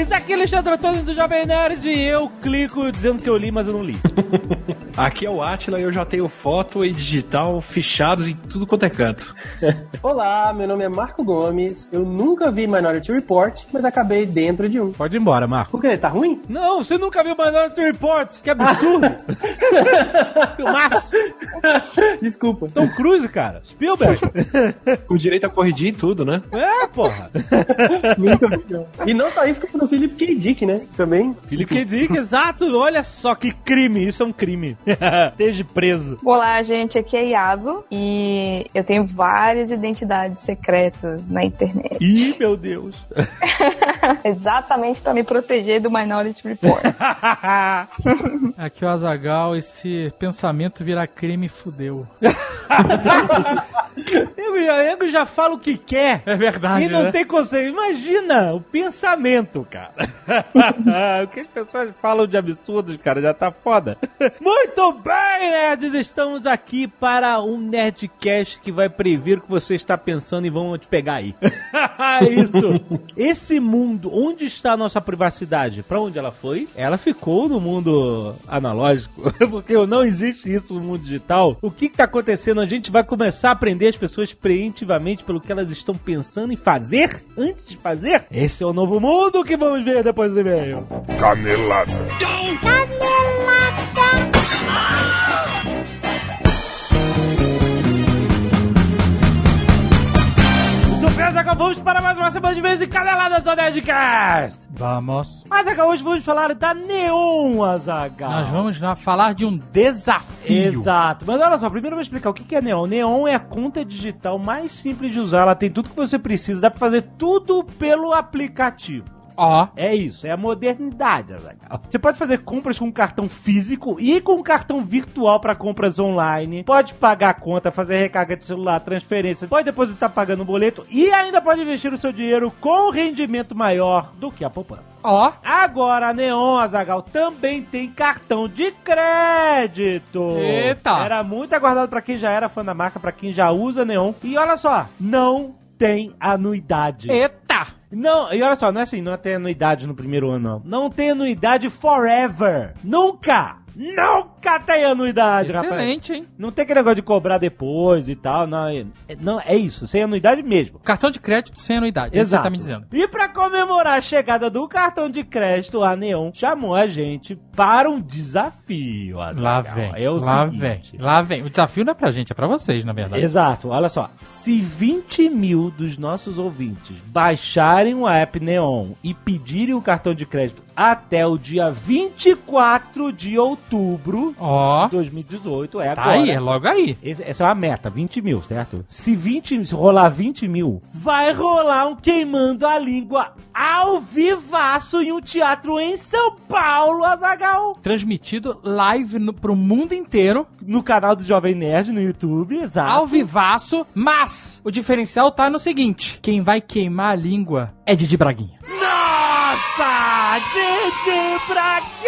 Nerds! Aqui é Alexandre Antônio do Jovem Nerd e eu clico dizendo que eu li, mas eu não li. Aqui é o Atila e eu já tenho foto e digital fichados em tudo quanto é canto. Olá, meu nome é Marco Gomes. Eu nunca vi Minority Report, mas acabei dentro de um. Pode ir embora, Marco. Por quê? Tá ruim? Não, você nunca viu Minority Report. Que absurdo. Filmaço. Desculpa. Tom Cruise, cara. Spielberg. Com direito a corrigir e tudo, né? É, porra. Nunca vi, não. E não só isso, como no Philip K. Dick, né? Também. Philip K. Dick, exato. Olha só que crime. Isso é um crime. Esteja preso. Olá, gente, aqui é Yaso e eu tenho várias identidades secretas na internet. Ih, meu Deus. Exatamente para me proteger do Minority Report. Aqui é o Azagal, esse pensamento virar crime fudeu. Eu já, eu já falo o que quer. É verdade. E não né? tem conceito. Imagina o pensamento, cara. o que as pessoas falam de absurdos, cara, já tá foda. Muito bem, nerds! Estamos aqui para um Nerdcast que vai prever o que você está pensando e vamos te pegar aí. Isso. Esse mundo, onde está a nossa privacidade? Pra onde ela foi? Ela ficou no mundo analógico, porque não existe isso no mundo digital. O que está acontecendo? A gente vai começar a aprender as pessoas preventivamente pelo que elas estão pensando em fazer antes de fazer? Esse é o novo mundo que vamos ver depois do e-mail. Canelada. Muito bem, Zagal, vamos para mais uma semana de vez e caneladas do Nerdcast. Vamos. Mas, Zagal, hoje vamos falar da Neon, Azagal. Nós vamos lá falar de um desafio. Exato. Mas olha só, primeiro eu vou explicar o que que é Neon. Neon é a conta digital mais simples de usar. Ela tem tudo que você precisa. Dá pra fazer tudo pelo aplicativo. Ó, É isso, é a modernidade, Azaghal. Você pode fazer compras com cartão físico e com cartão virtual para compras online. Pode pagar a conta, fazer recarga de celular, transferência. Pode depositar pagando um boleto e ainda pode investir o seu dinheiro com rendimento maior do que a poupança. ó. Agora, a Neon Azagal também tem cartão de crédito. Eita. Era muito aguardado pra quem já era fã da marca, pra quem já usa Neon. E olha só, não tem anuidade. Eita! Não, e olha só, não é assim, não tem anuidade no primeiro ano, não. Não tem anuidade forever. Nunca! Nunca tem anuidade, rapaz. Excelente, hein? Não tem aquele negócio de cobrar depois e tal, não. É, não, é isso, sem anuidade mesmo. Cartão de crédito sem anuidade. Exato. Você tá me dizendo. E pra comemorar a chegada do cartão de crédito, a Neon chamou a gente para um desafio. Azaghal. Lá vem. É o lá seguinte. vem. Lá vem. O desafio não é pra gente, é pra vocês, na verdade. Exato, olha só. Se 20 mil dos nossos ouvintes baixarem o app Neon e pedirem o cartão de crédito até o dia 24 de outubro Ó. de 2018, é Tá agora. aí, é logo aí. Esse- essa é uma meta, 20 mil, certo? Se 20, se rolar 20 mil, vai rolar um queimando a língua ao vivaço em um teatro em São Paulo, Azagal. Transmitido live no, pro mundo inteiro, No canal do Jovem Nerd no YouTube, exato. ao vivaço, mas o diferencial tá no seguinte: quem vai queimar a língua é Didi Braguinha. Nossa! Didi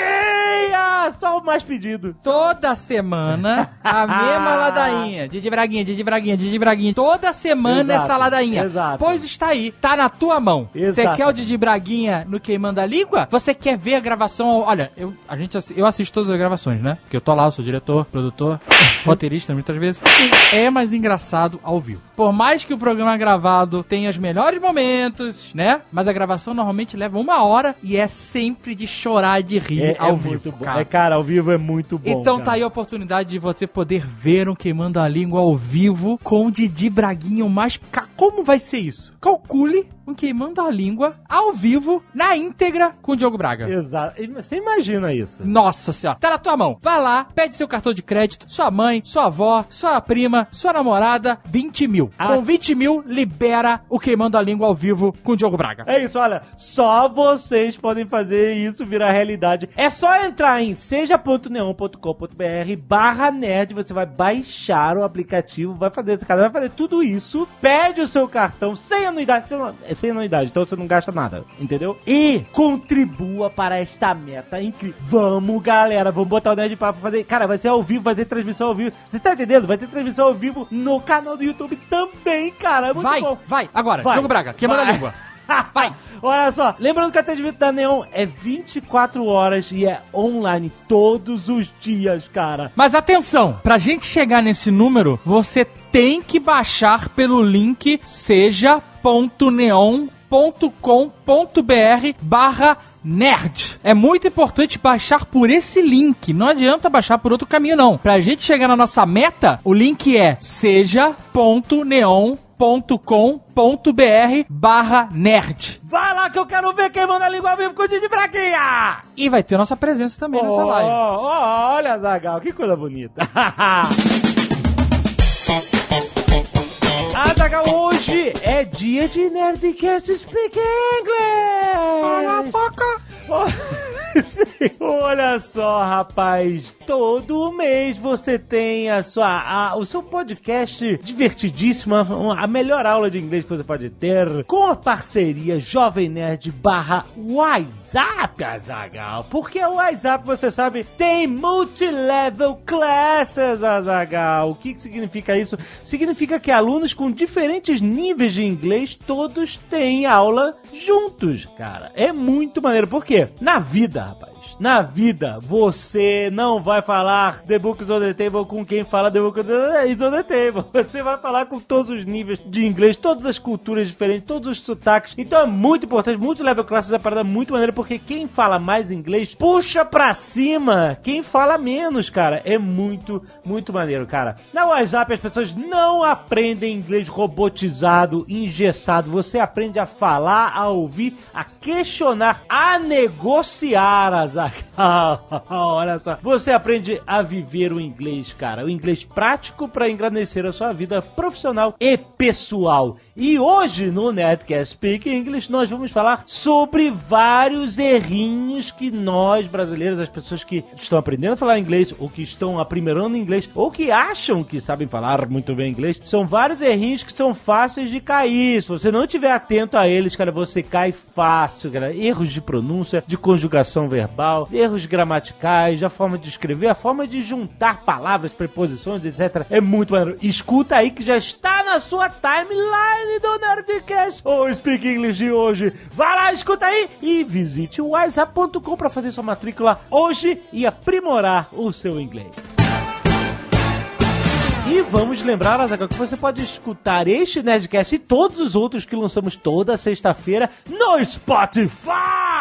Braguinha! Só o mais pedido. Toda semana, a mesma ladainha. Didi Braguinha, Didi Braguinha, Didi Braguinha. Toda semana Exato, essa ladainha. exato. Pois está aí, tá na tua mão. Você quer o Didi Braguinha no Queimando a Língua? Você quer ver a gravação? Olha, eu, a gente, eu assisto todas as gravações, né? Porque eu tô lá, eu sou diretor, produtor, roteirista muitas vezes. É mais engraçado ao vivo. Por mais que o programa gravado tenha os melhores momentos, né? Mas a gravação normalmente leva uma hora e é sempre de chorar e de rir É, ao é vivo. muito bom. cara. É, cara, ao vivo é muito bom. Então cara. tá aí a oportunidade de você poder ver um Queimando a Língua ao vivo com o Didi Braguinha, o mais... Como vai ser isso? Calcule um Queimando a Língua ao vivo, na íntegra, com o Diogo Braga. Exato. Você imagina isso. Nossa senhora, tá na tua mão. Vai lá, pede seu cartão de crédito, sua mãe, sua avó, sua prima, sua namorada, 20 mil. Ah. Com 20 mil, libera o Queimando a Língua ao vivo com o Diogo Braga. É isso, olha, só vocês podem fazer isso virar realidade. É só entrar em seja.neon.com.br barra nerd, você vai baixar o aplicativo, vai fazer esse cara, vai fazer tudo isso, pede o seu cartão sem anuidade, sem, sem anuidade, então você não gasta nada, entendeu? E contribua para esta meta incrível. Vamos, galera, vamos botar o Nerd Papo fazer. Cara, vai ser ao vivo, vai ter transmissão ao vivo. Você tá entendendo? Vai ter transmissão ao vivo no canal do YouTube também, cara. É muito Vai, bom. vai, agora, Vai. Diogo Braga, queima Vai. língua. Vai! Olha só, lembrando que o atendimento da Neon é 24 horas e é online todos os dias, cara. Mas atenção, pra gente chegar nesse número, você tem que baixar pelo link seja.neon.com.br barra nerd. É muito importante baixar por esse link. Não adianta baixar por outro caminho, não. Pra gente chegar na nossa meta, o link é seja.neon.com.br barra nerd. Vai lá que eu quero ver quem manda a língua ao vivo com o Didi Braguinha! E vai ter nossa presença também nessa Oh, live. oh, olha, Zagal, que coisa bonita. Azagal, hoje é dia de Nerdcast Speak English! Olha só, rapaz, todo mês você tem a sua, a- o seu podcast divertidíssimo, a- a melhor aula de inglês que você pode ter, com a parceria Jovem Nerd barra WhatsApp, Azagal. Porque o WhatsApp, você sabe, tem multilevel classes, Azagal. O que, que significa isso? Significa que alunos com diferentes níveis de inglês, todos têm aula juntos, cara. É muito maneiro. Por quê? Na vida, rapaz. Na vida, você não vai falar The Books on the Table com quem fala The Books on the Table. Você vai falar com todos os níveis de inglês, todas as culturas diferentes, todos os sotaques. Então é muito importante, muito level classes é parada muito maneira, porque quem fala mais inglês puxa pra cima quem fala menos, cara. É muito, muito maneiro, cara. Na WhatsApp as pessoas não aprendem inglês robotizado, engessado. Você aprende a falar, a ouvir, a questionar, a negociar, Azar. Olha só. Você aprende a viver o inglês, cara. O inglês prático para engrandecer a sua vida profissional e pessoal. E hoje no Netcast Speak English nós vamos falar sobre vários errinhos que nós brasileiros, as pessoas que estão aprendendo a falar inglês ou que estão aprimorando inglês ou que acham que sabem falar muito bem inglês, são vários errinhos que são fáceis de cair. Se você não estiver atento a eles, cara, você cai fácil, cara. Erros de pronúncia, de conjugação verbal, erros gramaticais, a forma de escrever, a forma de juntar palavras, preposições, etc. É muito maneiro. Escuta aí que já está na sua timeline do Nerdcast ou Speak English de hoje. Vai lá, escuta aí e visite o WhatsApp.com para fazer sua matrícula hoje e aprimorar o seu inglês. E vamos lembrar, Azaghal, que você pode escutar este Nerdcast e todos os outros que lançamos toda sexta-feira no Spotify!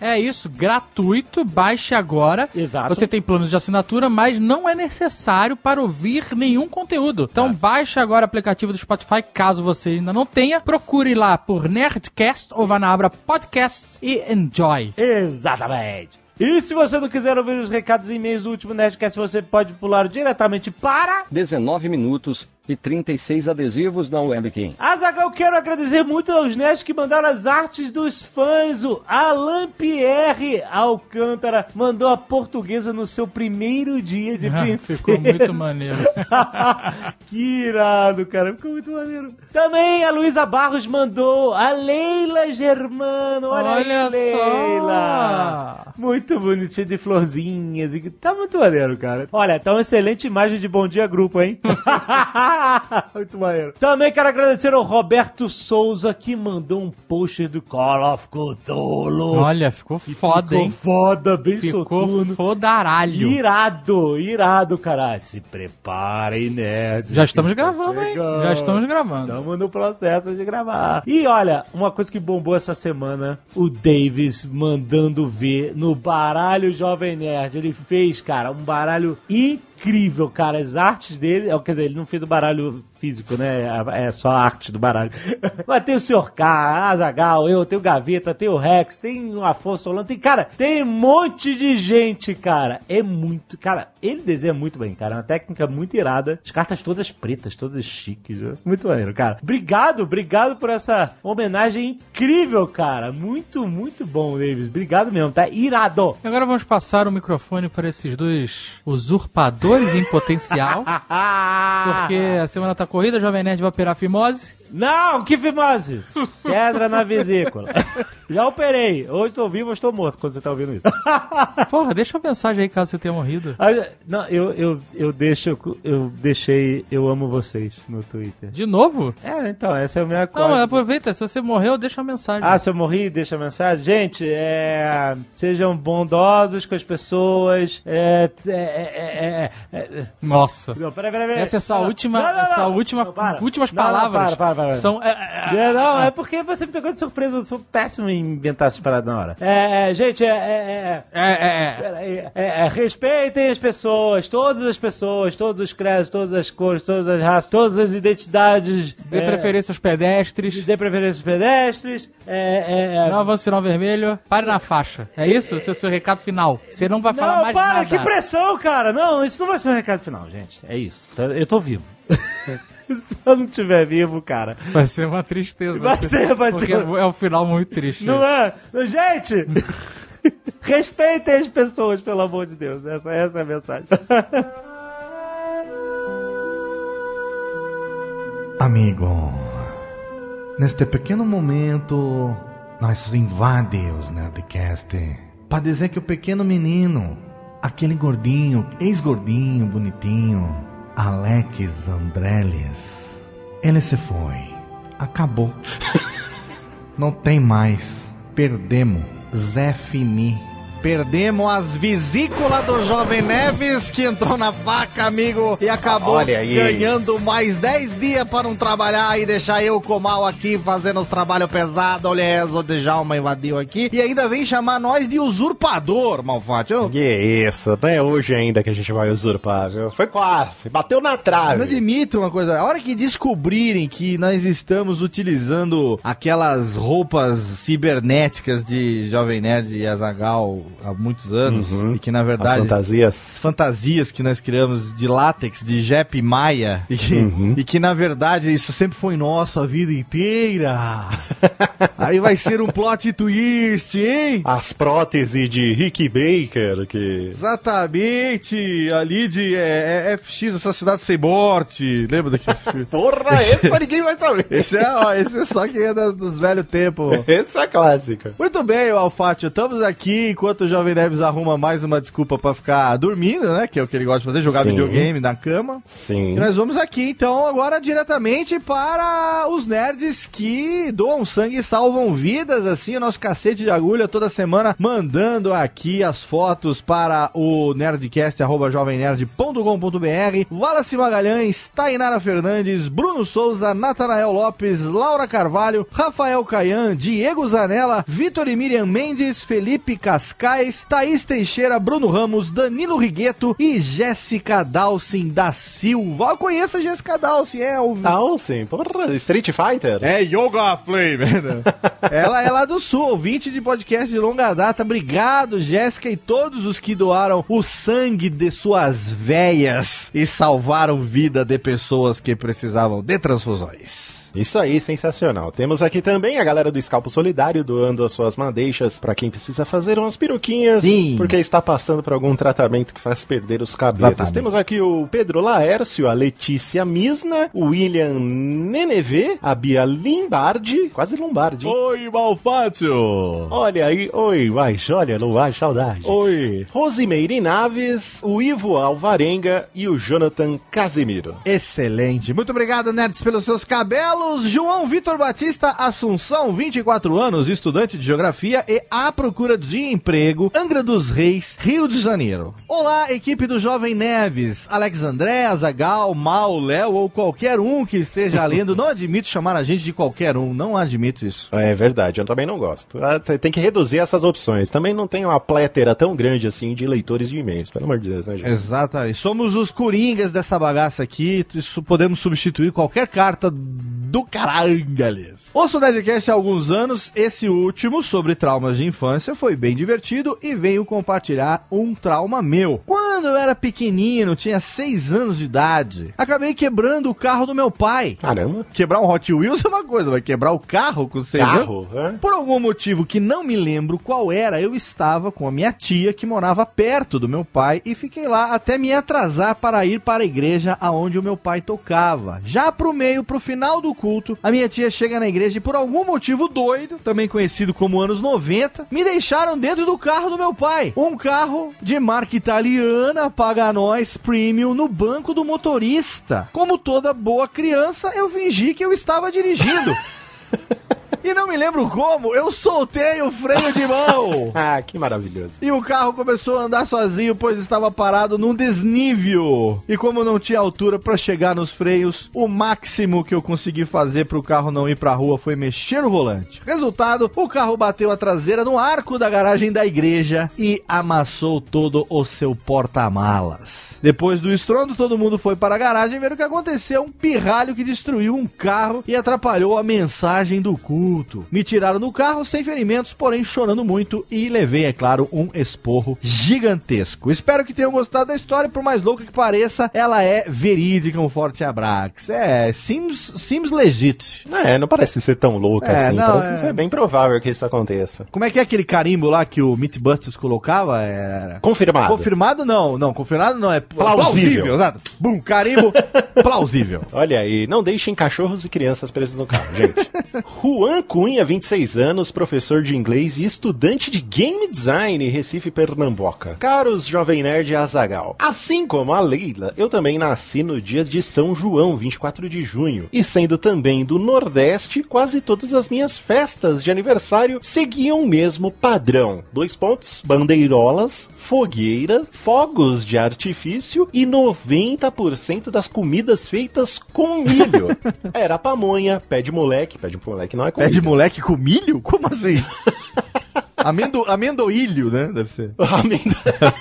É isso, gratuito, baixe agora. Exato. Você tem plano de assinatura, mas não é necessário para ouvir nenhum conteúdo. Então baixe agora o aplicativo do Spotify, caso você ainda não tenha. Procure lá por Nerdcast ou vá na abra Podcasts e Enjoy. Exatamente. E se você não quiser ouvir os recados e e-mails do último Nerdcast, você pode pular diretamente para... 19 minutos e 36 adesivos na webcam. Azaghal, quero agradecer muito aos nerds que mandaram as artes dos fãs. O Alan Pierre Alcântara mandou a portuguesa no seu primeiro dia de princesa. Ficou muito maneiro. que irado, cara. Ficou muito maneiro. Também a Luísa Barros mandou a Leila Germano. Olha, Olha aí, Leila. só. Muito bonitinho de florzinhas. e Tá muito maneiro, cara. Olha, tá uma excelente imagem de Bom Dia Grupo, hein? muito maneiro. Também quero agradecer ao Roberto Souza que mandou um post do Call of Cthulhu. Olha, ficou foda, Ficou hein? foda, bem Ficou soturno. fodaralho. Irado, irado, caralho. Se preparem, nerds. Já estamos gravando, hein? Já estamos gravando. Estamos no processo de gravar. E olha, uma coisa que bombou essa semana, o Davis mandando ver no baralho Jovem Nerd. Ele fez, cara, um baralho incrível, cara. As artes dele, é, quer dizer, ele não fez o baralho físico, né? É só a arte do baralho. Mas tem o Sr. K, Azagal, eu, tem o Gaveta, tem o Rex, tem o Afonso Solano, tem, cara, tem um monte de gente, cara. É muito, cara, ele desenha muito bem, cara. É uma técnica muito irada. As cartas todas pretas, todas chiques. né? Muito maneiro, cara. Obrigado, obrigado por essa homenagem incrível, cara. Muito, muito bom, Davis. Obrigado mesmo, tá irado. E agora vamos passar o microfone para esses dois usurpadores em potencial. Porque a semana tá corrida, Jovem Nerd vai operar fimose. Não, que fimose! Pedra na vesícula. Já operei. Hoje estou vivo, ou estou morto quando você tá ouvindo isso. Porra, deixa uma mensagem aí caso você tenha morrido. Ah, Não, eu, eu, eu deixo, eu deixei eu amo vocês no Twitter. De novo? É, então, essa é a minha Não, coisa. aproveita, se você morreu, deixa uma mensagem. Ah, se eu morri, deixa a mensagem. Gente, é, sejam bondosos com as pessoas. É, é, é, é, é, Nossa. Não, peraí, peraí, peraí. Essa é a sua Não, última, não, não, essa não. última, Não, para. últimas Não, não, palavras. para, para, para. São. é, é, É, não, ah, é porque você me pegou de surpresa, eu sou péssimo em inventar essas paradas na hora. É, é, gente, é, é, é, é, é, é. É, é, respeitem as pessoas, todas as pessoas, todos os credos, todas as cores, todas as raças, todas as identidades. Dê é, preferência aos pedestres. Dê preferência aos pedestres. É, é, é. Não avance sinal vermelho. Pare na faixa. É isso? Esse é o seu recado final. Você não vai falar Não, mais para, nada. que pressão, cara. Não, isso não vai ser um recado final, gente. É isso. Eu tô vivo. Se eu não estiver vivo, cara. Vai ser uma tristeza. Vai ser, vai porque ser. é um final muito triste. Não é? Gente! Respeitem as pessoas, pelo amor de Deus. Essa, essa é a mensagem. Amigo, neste pequeno momento, nós invade os Nerdcast para dizer que o pequeno menino, aquele gordinho, ex-gordinho, bonitinho, Alex Andreles, ele se foi. Acabou. Não tem mais. Perdemos. Zé Fini. Perdemos as vesículas do Jovem Neves que entrou na faca, amigo, e acabou ganhando mais 10 dias para não trabalhar e deixar eu com o mal aqui fazendo os trabalhos pesados. Olha, o Djalma invadiu aqui e ainda vem chamar nós de usurpador, Malfatti. Eu Que isso, não é hoje ainda que a gente vai usurpar, viu? Foi quase, bateu na não trave. admito uma coisa. A hora que descobrirem que nós estamos utilizando aquelas roupas cibernéticas de Jovem Nerd e Azagal há muitos anos e que na verdade fantasias. as fantasias que nós criamos de látex, de Jep Maia, e que, Uhum. e que, na verdade isso sempre foi nosso a vida inteira. Aí vai ser um plot twist, hein? As próteses de Rick Baker, que. Exatamente, ali de é, é, FX Assassinato Sem Morte, lembra daquele filme? Porra, essa ninguém vai saber. Esse é, ó, esse é só quem é dos velhos tempos. Essa é clássica. Muito bem, Alfátio, estamos aqui enquanto o Jovem Neves arruma mais uma desculpa pra ficar dormindo, né? Que é o que ele gosta de fazer, jogar Sim. videogame na cama. Sim. E nós vamos aqui, então, agora diretamente para os nerds que doam sangue e salvam vidas, assim, o nosso cacete de agulha toda semana, mandando aqui as fotos para o nerdcast.jovemnerd.com.br Wallace Magalhães, Tainara Fernandes, Bruno Souza, Natanael Lopes, Laura Carvalho, Rafael Caian, Diego Zanella, Vitor e Miriam Mendes, Felipe Cascais, Thaís Teixeira, Bruno Ramos, Danilo Rigueto e Jéssica Dalcin da Silva. Eu conheço a Jéssica Dalcin, é o sim. Porra, Street Fighter. é Yoga Flame. Ela é lá do Sul, ouvinte de podcast de longa data. Obrigado, Jéssica, e todos os que doaram o sangue de suas veias e salvaram vida de pessoas que precisavam de transfusões. Isso aí, sensacional. Temos aqui também a galera do Escalpo Solidário doando as suas madeixas pra quem precisa fazer umas peruquinhas. Sim. Porque está passando por algum tratamento que faz perder os cabelos. Exatamente. Temos aqui o Pedro Laércio, a Letícia Misna, o William Nenevê, a Bia Limbardi, quase Lombardi. hein? Oi, Malfátio! Olha aí, oi, mas olha, não vai saudade. Oi! Rosimeire Naves, o Ivo Alvarenga e o Jonathan Casemiro. Excelente. Muito obrigado, nerds, pelos seus cabelos. Carlos João Vitor Batista Assunção, 24 anos, estudante de geografia e à procura de emprego, Angra dos Reis, Rio de Janeiro. Olá, equipe do Jovem Neves, Alex André, Azagal, Mal, Léo ou qualquer um que esteja lendo. Não admito chamar a gente de qualquer um, não admito isso. É verdade, eu também não gosto. Ah, Tem que reduzir essas opções. Também não tem uma plétera tão grande assim de leitores de e-mails, pelo amor de Deus, né, gente? Exatamente. Somos os coringas dessa bagaça aqui. Isso podemos substituir qualquer carta do carangales. Ouço o Nerdcast há alguns anos. Esse último, sobre traumas de infância, foi bem divertido e venho compartilhar um trauma meu. Quando eu era pequenino, tinha 6 anos de idade, acabei quebrando o carro do meu pai. Caramba. Quebrar um Hot Wheels é uma coisa, vai quebrar o carro com 6 anos? Carro, hã? Por algum motivo que não me lembro qual era, eu estava com a minha tia que morava perto do meu pai e fiquei lá até me atrasar para ir para a igreja aonde o meu pai tocava. Já pro meio, pro final do culto, a minha tia chega na igreja e por algum motivo doido, também conhecido como anos 90, me deixaram dentro do carro do meu pai. Um carro de marca italiana, paga nós premium no banco do motorista. Como toda boa criança, eu fingi que eu estava dirigindo. E não me lembro como, eu soltei o freio de mão. Ah, que maravilhoso. E o carro começou a andar sozinho, pois estava parado num desnível. E como não tinha altura para chegar nos freios, o máximo que eu consegui fazer para o carro não ir para a rua foi mexer o volante. Resultado, o carro bateu a traseira no arco da garagem da igreja e amassou todo o seu porta-malas. Depois do estrondo, todo mundo foi para a garagem ver o que aconteceu. Um pirralho que destruiu um carro e atrapalhou a mensagem do culto. Me tiraram do carro sem ferimentos, porém chorando muito e levei, é claro, um esporro gigantesco. Espero que tenham gostado da história, por mais louca que pareça, ela é verídica. Um forte abraço. É, seems, seems legit. É, não parece ser tão louca É, assim. não, parece é. ser bem provável que isso aconteça. Como é que é aquele carimbo lá que o Mythbusters colocava? Era... Confirmado. Confirmado não, não, confirmado não, é Plausível. exato. Bum, carimbo plausível. Olha aí, não deixem cachorros e crianças presos no carro, gente. Juan Cunha, 26 anos, professor de inglês e estudante de game design, Recife, Pernambuco. Caros Jovem Nerd Azagal, assim como a Leila, eu também nasci no dia de São João, 24 de junho. E sendo também do Nordeste, quase todas as minhas festas de aniversário seguiam o mesmo padrão. Dois pontos, bandeirolas, fogueiras, fogos de artifício e 90% das comidas feitas com milho. Era pamonha, pé de moleque, pé de moleque não é comida. De moleque com milho? Como assim? Amendo, amendoilho, né? Deve ser. Amendo-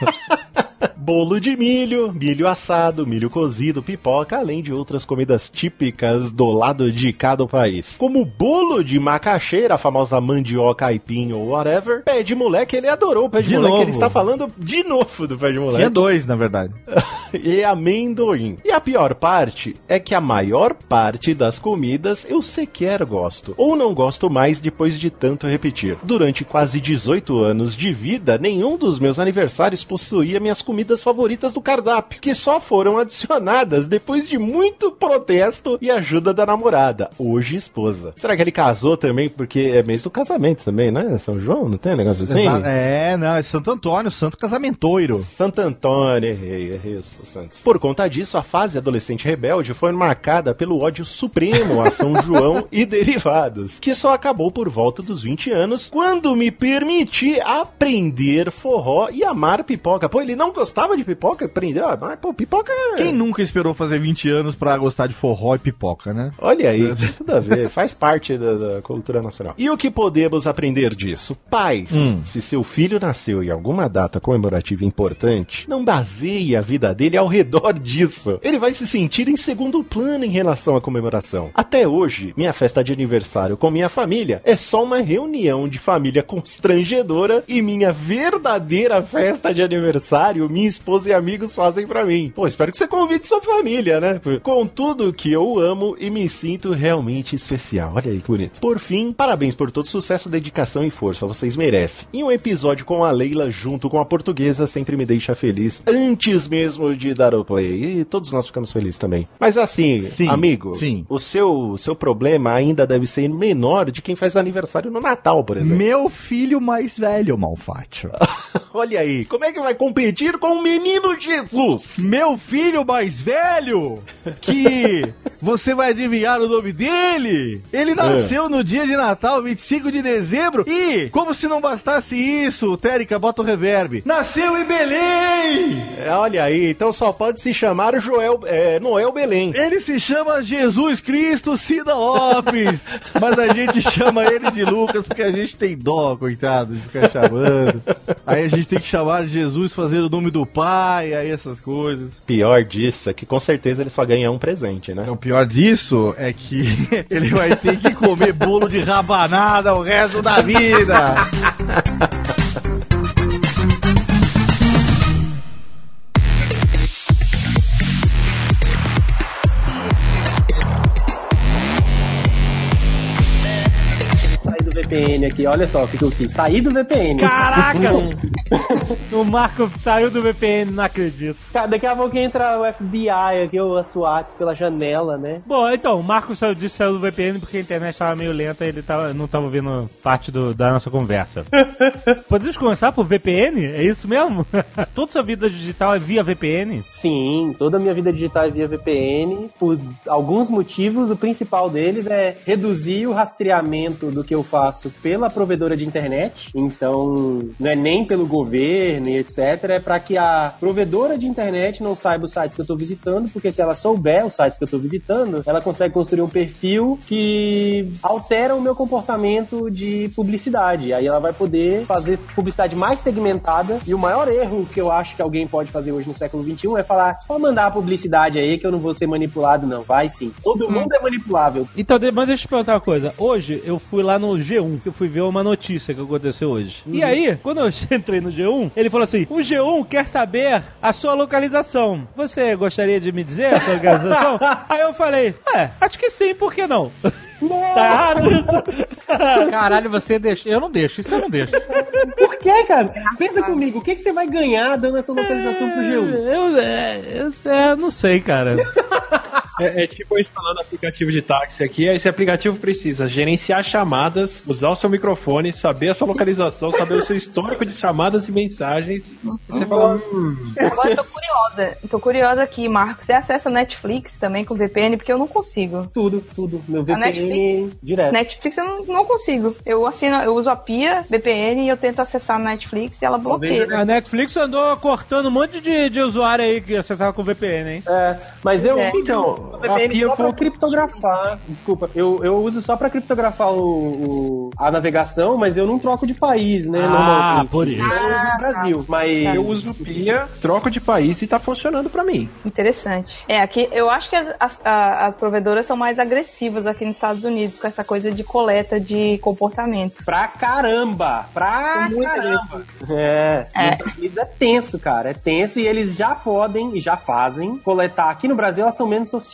Bolo de milho, milho assado, milho cozido, pipoca, além de outras comidas típicas do lado de cada país. Como bolo de macaxeira, a famosa mandioca, aipim ou whatever. Pé de moleque, ele adorou o pé de, De moleque. novo. Ele está falando de novo do pé de moleque. Tinha dois, na verdade. e amendoim. E a pior parte é que a maior parte das comidas eu sequer gosto, ou não gosto mais depois de tanto repetir. Durante quase 18 anos de vida, nenhum dos meus aniversários possuía minhas comidas favoritas do cardápio, que só foram adicionadas depois de muito protesto e ajuda da namorada, hoje esposa. Será que ele casou também porque é mês do casamento também, né? São João, não tem um negócio assim? É, não, é Santo Antônio, Santo Casamentoiro. Santo Antônio, errei, errei, o Santos. Por conta disso, a fase adolescente rebelde foi marcada pelo ódio supremo a São João e derivados, que só acabou por volta dos 20 anos, quando me permiti aprender forró e amar pipoca. Pô, ele não gostava de pipoca, aprendeu a amar, pô, pipoca... é- Quem nunca esperou fazer 20 anos pra gostar de forró e pipoca, né? Olha aí, tem tudo a ver, faz parte da, da cultura nacional. E o que podemos aprender disso? Pais, se seu filho nasceu em alguma data comemorativa importante, não baseie a vida dele ao redor disso. Ele vai se sentir em segundo plano em relação à comemoração. Até hoje, minha festa de aniversário com minha família é só uma reunião de família constrangedora e minha verdadeira festa de aniversário, minha esposa e amigos fazem pra mim. Pô, espero que você convide sua família, né? Com tudo que eu amo e me sinto realmente especial. Olha aí que bonito. Por fim, parabéns por todo sucesso, dedicação e força. Vocês merecem. E um episódio com a Leila junto com a portuguesa sempre me deixa feliz antes mesmo de dar o play. E todos nós ficamos felizes também. Mas assim, Sim, amigo, sim. o seu, seu problema ainda deve ser menor de quem faz aniversário no Natal, por exemplo. Meu filho mais velho, Malfátio. Olha aí, como é que vai competir com o menino Jesus? Meu filho mais velho, que Você vai adivinhar o nome dele? Ele nasceu no dia de Natal, 25 de dezembro. E, como se não bastasse isso, Térica, bota o reverb. Nasceu em Belém! É, olha aí, então só pode se chamar Joel, é, Noel Belém. Ele se chama Jesus Cristo Cida Lopes. mas a gente chama ele de Lucas porque a gente tem dó, coitado, de ficar chamando. Aí a gente tem que chamar Jesus, fazer o nome do pai, aí essas coisas. Pior disso é que com certeza ele só ganha um presente, né? O pior disso é que ele vai ter que comer bolo de rabanada o resto da vida. VPN aqui, olha só o que, que eu fiz. Saí do VPN. Caraca! o Marco saiu do VPN, não acredito. Cara, Daqui a pouco entra o FBI aqui, ou a SWAT pela janela, né? Bom, então, o Marco saiu disso, saiu do VPN porque a internet estava meio lenta e ele tava, não estava ouvindo parte do- da nossa conversa. Podemos começar por VPN? É isso mesmo? Toda sua vida digital é via VPN? Sim, toda a minha vida digital é via VPN. Por alguns motivos, o principal deles é reduzir o rastreamento do que eu faço pela provedora de internet. Então, não é nem pelo governo e etc. É para que a provedora de internet não saiba os sites que eu estou visitando, porque se ela souber os sites que eu estou visitando, ela consegue construir um perfil que altera o meu comportamento de publicidade. Aí ela vai poder fazer publicidade mais segmentada. E o maior erro que eu acho que alguém pode fazer hoje no século XXI é falar: só mandar a publicidade aí que eu não vou ser manipulado, não. Vai sim. Todo mundo é manipulável. Então, mas deixa eu te perguntar uma coisa. Hoje eu fui lá no G1, que eu fui ver uma notícia que aconteceu hoje. E aí, quando eu entrei no G1, ele falou assim: o G1 quer saber a sua localização. Você gostaria de me dizer a sua localização? aí eu falei: é, acho que sim, por que não? tá errado isso? Caralho, você deixa. Eu não deixo, isso eu não deixo. Por que, cara? Pensa comigo, o que, que você vai ganhar dando essa localização pro G1? Eu, é, eu, é, não sei, cara. É, é tipo eu instalando aplicativo de táxi aqui, esse aplicativo precisa gerenciar chamadas, usar o seu microfone, saber a sua localização, saber o seu histórico de chamadas e mensagens. Você fala, hum, Agora eu tô curiosa. Tô curiosa aqui, Marco. Você acessa Netflix também com VPN? Porque eu não consigo. Tudo, tudo. Meu A VPN Netflix? direto. Netflix eu não, não consigo. Eu assino, eu uso a Pia, VPN, e eu tento acessar a Netflix e ela bloqueia. A Netflix andou cortando um monte de, de usuário aí que tava com VPN, hein? É, mas eu É. Então, uso o a VPN Pia só pra criptografar. Desculpa, eu, eu uso só pra criptografar o, o- a navegação, mas eu não troco de país, né? Ah, normalmente. por isso. Eu uso no Brasil, mas eu uso Pia, troco de país e tá funcionando pra mim. Interessante. É, aqui eu acho que as, as, as provedoras são mais agressivas aqui nos Estados Unidos com essa coisa de coleta de comportamento. pra caramba, pra Muito caramba. É, É. Unidos é tenso, cara, é tenso e eles já podem e já fazem coletar. Aqui no Brasil elas são menos sofisticadas,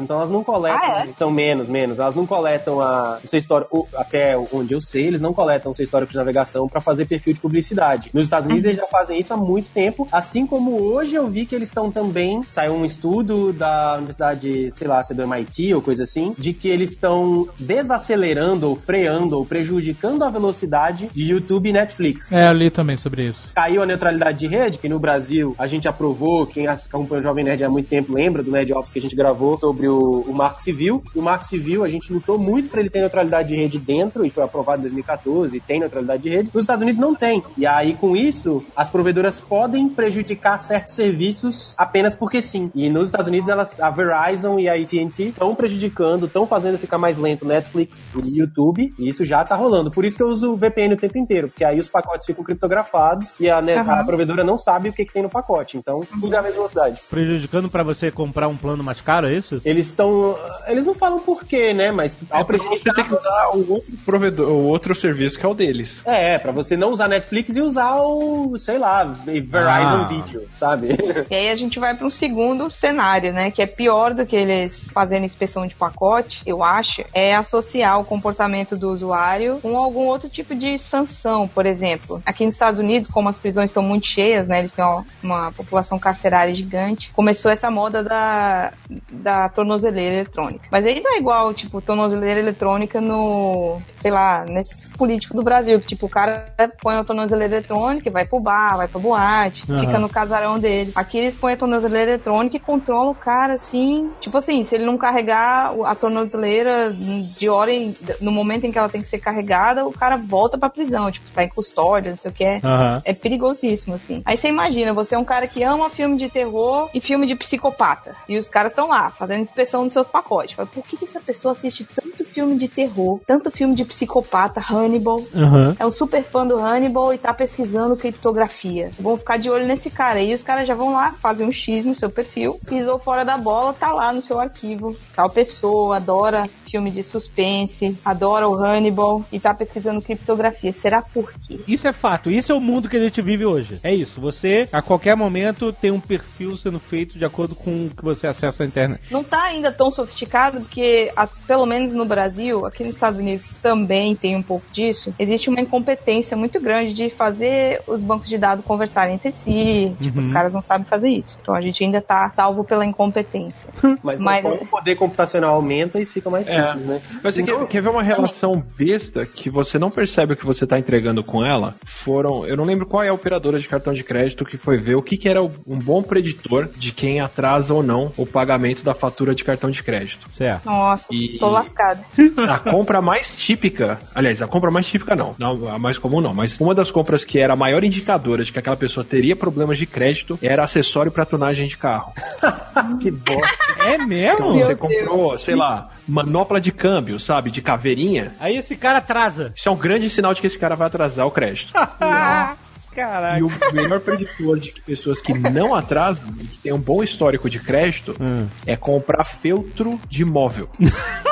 então elas não coletam, Ah, são menos, menos, elas não coletam a o seu histórico, até onde eu sei, eles não coletam o seu histórico de navegação pra fazer perfil de publicidade. Nos Estados Unidos eles já fazem isso há muito tempo, assim como hoje eu vi que eles estão também, saiu um estudo da universidade, sei lá, se é do MIT ou coisa assim, de que eles estão desacelerando ou freando ou prejudicando a velocidade de YouTube e Netflix. É, eu li também sobre isso. Caiu a neutralidade de rede, que no Brasil a gente aprovou, quem acompanha o Jovem Nerd há muito tempo lembra do Nerd Office que a gente gravou sobre o, o Marco Civil. E o Marco Civil a gente lutou muito para ele ter neutralidade de rede dentro e foi aprovado em 2014 e tem neutralidade de rede. Nos Estados Unidos não tem. E aí com isso, as provedoras podem prejudicar certos serviços apenas porque sim. E nos Estados Unidos elas, a Verizon e a AT&T estão prejudicando, estão fazendo ficar mais lento Netflix e YouTube. E isso já tá rolando. Por isso que eu uso o VPN o tempo inteiro, porque aí os pacotes ficam criptografados e a, né, a provedora não sabe o que, que tem no pacote. Então, tudo é a mesma velocidade. Prejudicando pra você comprar um plano mais caro, é isso? Eles estão. Eles não falam por quê, né? Mas ao É você ter que usar o outro provedor, o outro serviço que é o deles. É, pra você não usar Netflix e usar o, sei lá, Verizon Ah. Video, sabe? E aí a gente vai para um segundo cenário, né? Que é pior do que eles fazendo inspeção de pacote, eu acho, é associar o comportamento do usuário com algum outro tipo de sanção, por exemplo. Aqui nos Estados Unidos, como as prisões estão muito cheias, né? Eles têm uma, uma população carcerária gigante. Começou essa moda da, da tornozeleira eletrônica. Mas aí não é igual, tipo, tornozeleira eletrônica no, sei lá, nesses políticos do Brasil, que tipo, o cara põe a tornozeleira eletrônica e vai pro bar, vai pra boate, Aham. fica no casarão dele. Aqui eles põem a tornozeleira eletrônica e controlam o cara assim, tipo assim, se ele não carregar a tornozeleira de hora em, no momento em que ela tem que ser carregada, o cara volta pra prisão, tipo, tá em custódia, não sei o que é. Aham. É perigosíssimo, assim. Aí você imagina, você é um cara que ama filme de terror e filme de psicopata. E os caras estão lá, fazendo inspeção nos seus pacotes. Por que, que essa pessoa assiste tanto filme de terror, tanto filme de psicopata, Hannibal? Aham. É um super fã do Hannibal e tá pesquisando criptografia. Vão ficar de olho nesse cara. E os caras já vão lá, fazem um X no seu perfil, pisou fora da bola, tá lá no seu arquivo. Tal pessoa adora filme de suspense, adora o Hannibal e tá pesquisando criptografia. Será por quê? Isso é fato, isso é o mundo que a gente vive hoje. É isso, você a qualquer momento tem um perfil sendo feito de acordo com o que você acessa na internet. Não tá ainda tão sofisticado, porque, pelo menos no Brasil, aqui nos Estados Unidos também tem um pouco disso. Existe uma incompetência muito grande de fazer os bancos de dados conversarem entre si. Tipo, Uhum. os caras não sabem fazer isso. Então a gente ainda tá salvo pela incompetência. Mas, Mas- quando o poder computacional aumenta, isso fica mais É. simples, né? Mas você quer, quer ver uma relação besta que você não percebe o que você tá entregando com ela? Foram. Eu não lembro qual é a operadora de cartão de crédito que foi ver o que, que era um bom preditor de quem atrasa ou não o pagamento da fatura de cartão de crédito. Certo. Nossa, E- tô lascado. A compra mais típica, aliás, a compra mais típica não, não, a mais comum não, mas uma das compras que era a maior indicadora de que aquela pessoa teria problemas de crédito era acessório para tunagem de carro. que bosta. É mesmo? Então você comprou, sei lá, manopla de câmbio, sabe, de caveirinha. Aí esse cara atrasa. Isso é um grande sinal de que esse cara vai atrasar o crédito. Caraca. E o melhor preditor de pessoas que não atrasam e que têm um bom histórico de crédito é comprar feltro de móvel.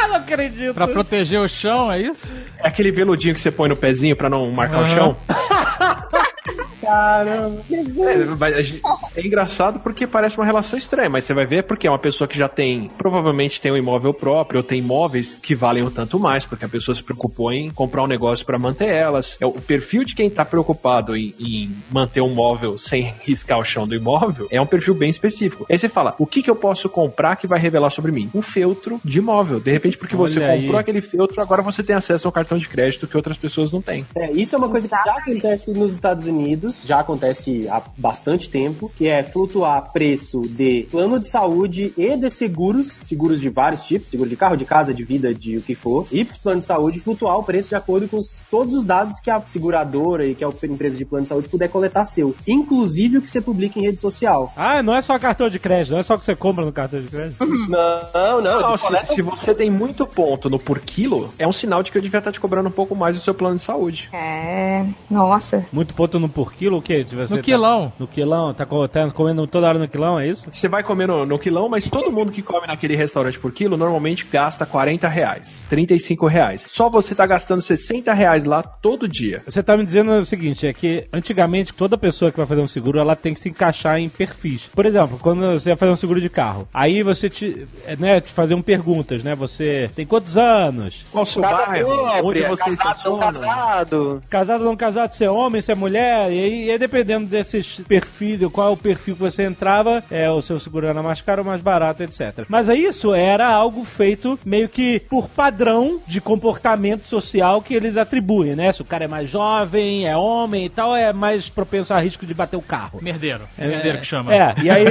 Ah, não acredito. Pra proteger o chão, é isso? É aquele veludinho que você põe no pezinho pra não marcar o Aham. chão. Caramba. É, é engraçado porque parece uma relação estranha, mas você vai ver porque é uma pessoa que já tem, provavelmente tem um imóvel próprio, ou tem imóveis que valem um tanto mais, porque a pessoa se preocupou em comprar um negócio pra manter elas. É o perfil de quem tá preocupado em, em manter um móvel sem riscar o chão do imóvel é um perfil bem específico. Aí você fala, o que que eu posso comprar que vai revelar sobre mim? Um feltro de imóvel. De repente, porque você Olha aí. comprou aquele feltro, agora você tem acesso ao cartão de crédito que outras pessoas não têm. É, isso é uma coisa que já acontece nos Estados Unidos, já acontece há bastante tempo, que é flutuar preço de plano de saúde e de seguros, seguros de vários tipos, seguro de carro, de casa, de vida, de o que for, e plano de saúde flutuar o preço de acordo com os- todos os dados que a seguradora e que a empresa de plano de saúde puder coletar seu, inclusive o que você publica em rede social. Ah, não é só cartão de crédito, não é só o que você compra no cartão de crédito. Não, não, Não, eles se, coletam se você tem muito ponto no por quilo, é um sinal de que eu devia estar te cobrando um pouco mais do seu plano de saúde. É. Nossa. Muito ponto no por quilo, o quê? Você No tá- quilão. No quilão, tá, tá comendo toda hora no quilão, é isso? Você vai comer no, no quilão, mas todo mundo que come naquele restaurante por quilo normalmente gasta 40 reais, 35 reais. Só você tá gastando 60 reais lá todo dia. Você tá me dizendo o seguinte, é que antigamente toda pessoa que vai fazer um seguro, ela tem que se encaixar em perfis. Por exemplo, quando você vai fazer um seguro de carro, aí você te, é, né, te faziam perguntas, né? Você tem quantos anos? Qual seu bairro? Onde você casado, não casado. Casado ou não casado, se é homem, se é mulher, e aí, e aí dependendo desses perfis, de qual é o perfil que você entrava, é o seu seguro era mais caro ou mais barato, etc. Mas aí isso era algo feito meio que por padrão de comportamento social que eles atribuem, né? Se o cara é mais jovem, é homem e tal, é mais propenso a risco de bater o carro. Merdeiro. Merdeiro que chama. É, e aí.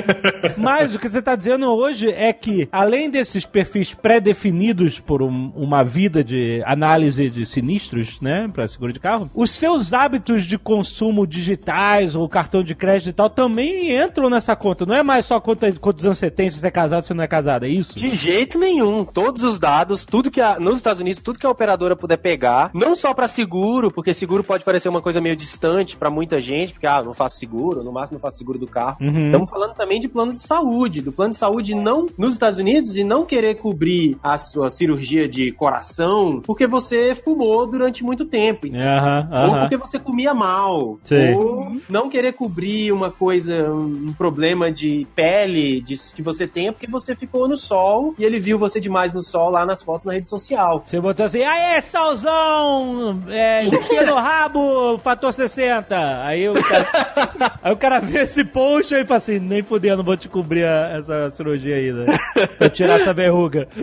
Mas o que você está dizendo hoje é que, além desses perfis pré-definidos por um- uma vida de análise de sinistros, né, para seguro de carro, os seus hábitos de consumo digitais ou cartão de crédito e tal também entram nessa conta. Não é mais só conta quantos anos você tem, se você é casado, se não é casado, é isso? De jeito nenhum. Todos os dados, tudo que a, nos Estados Unidos, tudo que a operadora puder pegar, não só pra seguro, porque seguro pode parecer uma coisa meio distante pra muita gente, porque ah, não faço seguro, no máximo eu faço seguro do carro. Uhum. Estamos falando também de plano de saúde, do plano de saúde não nos Estados Unidos e não querer cobrir a sua cirurgia de coração porque você fumou durante muito tempo. Aham, Ou aham. porque você comia mal. Sei. Ou não querer cobrir uma coisa, um problema de pele de, que você tenha porque você ficou no sol e ele viu você demais no sol lá nas fotos na rede social. Você botou assim, aê, solzão! É, no rabo, fator 60. Aí o cara, aí o cara vê esse post e fala assim, nem fudendo, vou te cobrir a- essa cirurgia aí, né? Vou tirar essa verruga.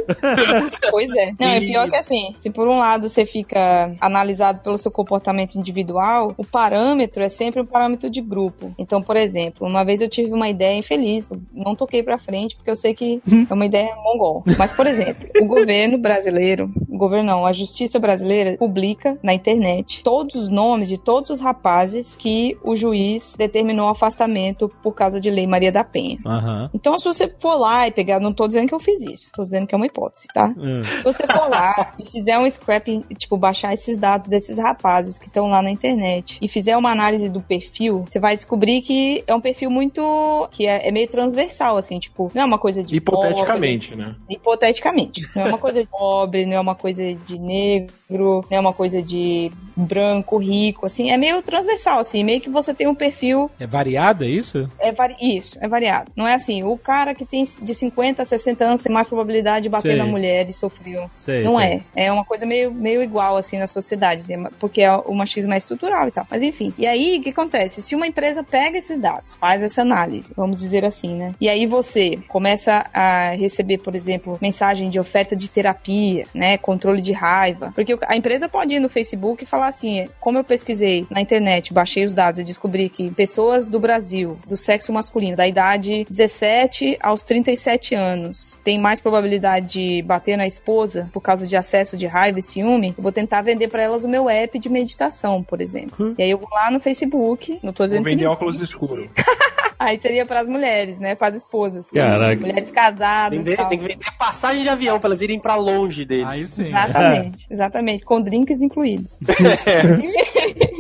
Pois é. Não, é pior que assim, se por um lado você fica analisado pelo seu comportamento individual, o parâmetro é sempre um parâmetro de grupo. Então, por exemplo, uma vez eu tive uma ideia infeliz, não toquei pra frente porque eu sei que é uma ideia mongol. Mas, por exemplo, o governo brasileiro, governo não, a justiça brasileira publica na internet todos os nomes de todos os rapazes que o juiz determinou afastamento por causa de Lei Maria da Penha. Aham. Então, se você for lá e pegar, não tô dizendo que eu fiz isso, tô dizendo que é uma hipótese, tá? Hum. Se você for lá e fizer um scrapping, tipo, baixar esses dados desses rapazes que estão lá na internet e fizer uma análise do perfil, você vai descobrir que é um perfil muito. que é, é meio transversal, assim, tipo, não é uma coisa de. Hipoteticamente, né? pobre, hipoteticamente. Não é uma coisa de pobre, não é uma coisa de negro, não é uma coisa de branco, rico, assim, é meio transversal, assim, meio que você tem um perfil É variado, é isso? é vari... Isso, é variado. Não é assim, o cara que tem de 50 a 60 anos tem mais probabilidade de bater Sei. na mulher e sofreu. Sei, não sei. é. É uma coisa meio, meio igual, assim, na sociedade, né? porque é- o machismo é estrutural e tal. Mas enfim, e aí o que acontece? Se uma empresa pega esses dados, faz essa análise, vamos dizer assim, né? E aí você começa a receber, por exemplo, mensagem de oferta de terapia, né? Controle de raiva. Porque a empresa pode ir no Facebook e falar assim: como eu pesquisei na internet, baixei os dados e descobri que pessoas do Brasil, do sexo masculino, da idade 17 aos 37 anos, tem mais probabilidade de bater na esposa por causa de acesso de raiva e ciúme, eu vou tentar vender pra elas o meu app de meditação, por exemplo. E aí eu vou lá no Facebook, não tô Vou dizendo que vender não. óculos escuros. Aí seria pras mulheres, né? Pras esposas. Caraca. Mulheres casadas. Tem, tem que vender passagem de avião pra elas irem pra longe deles. Aí sim. Exatamente, exatamente, com drinks incluídos.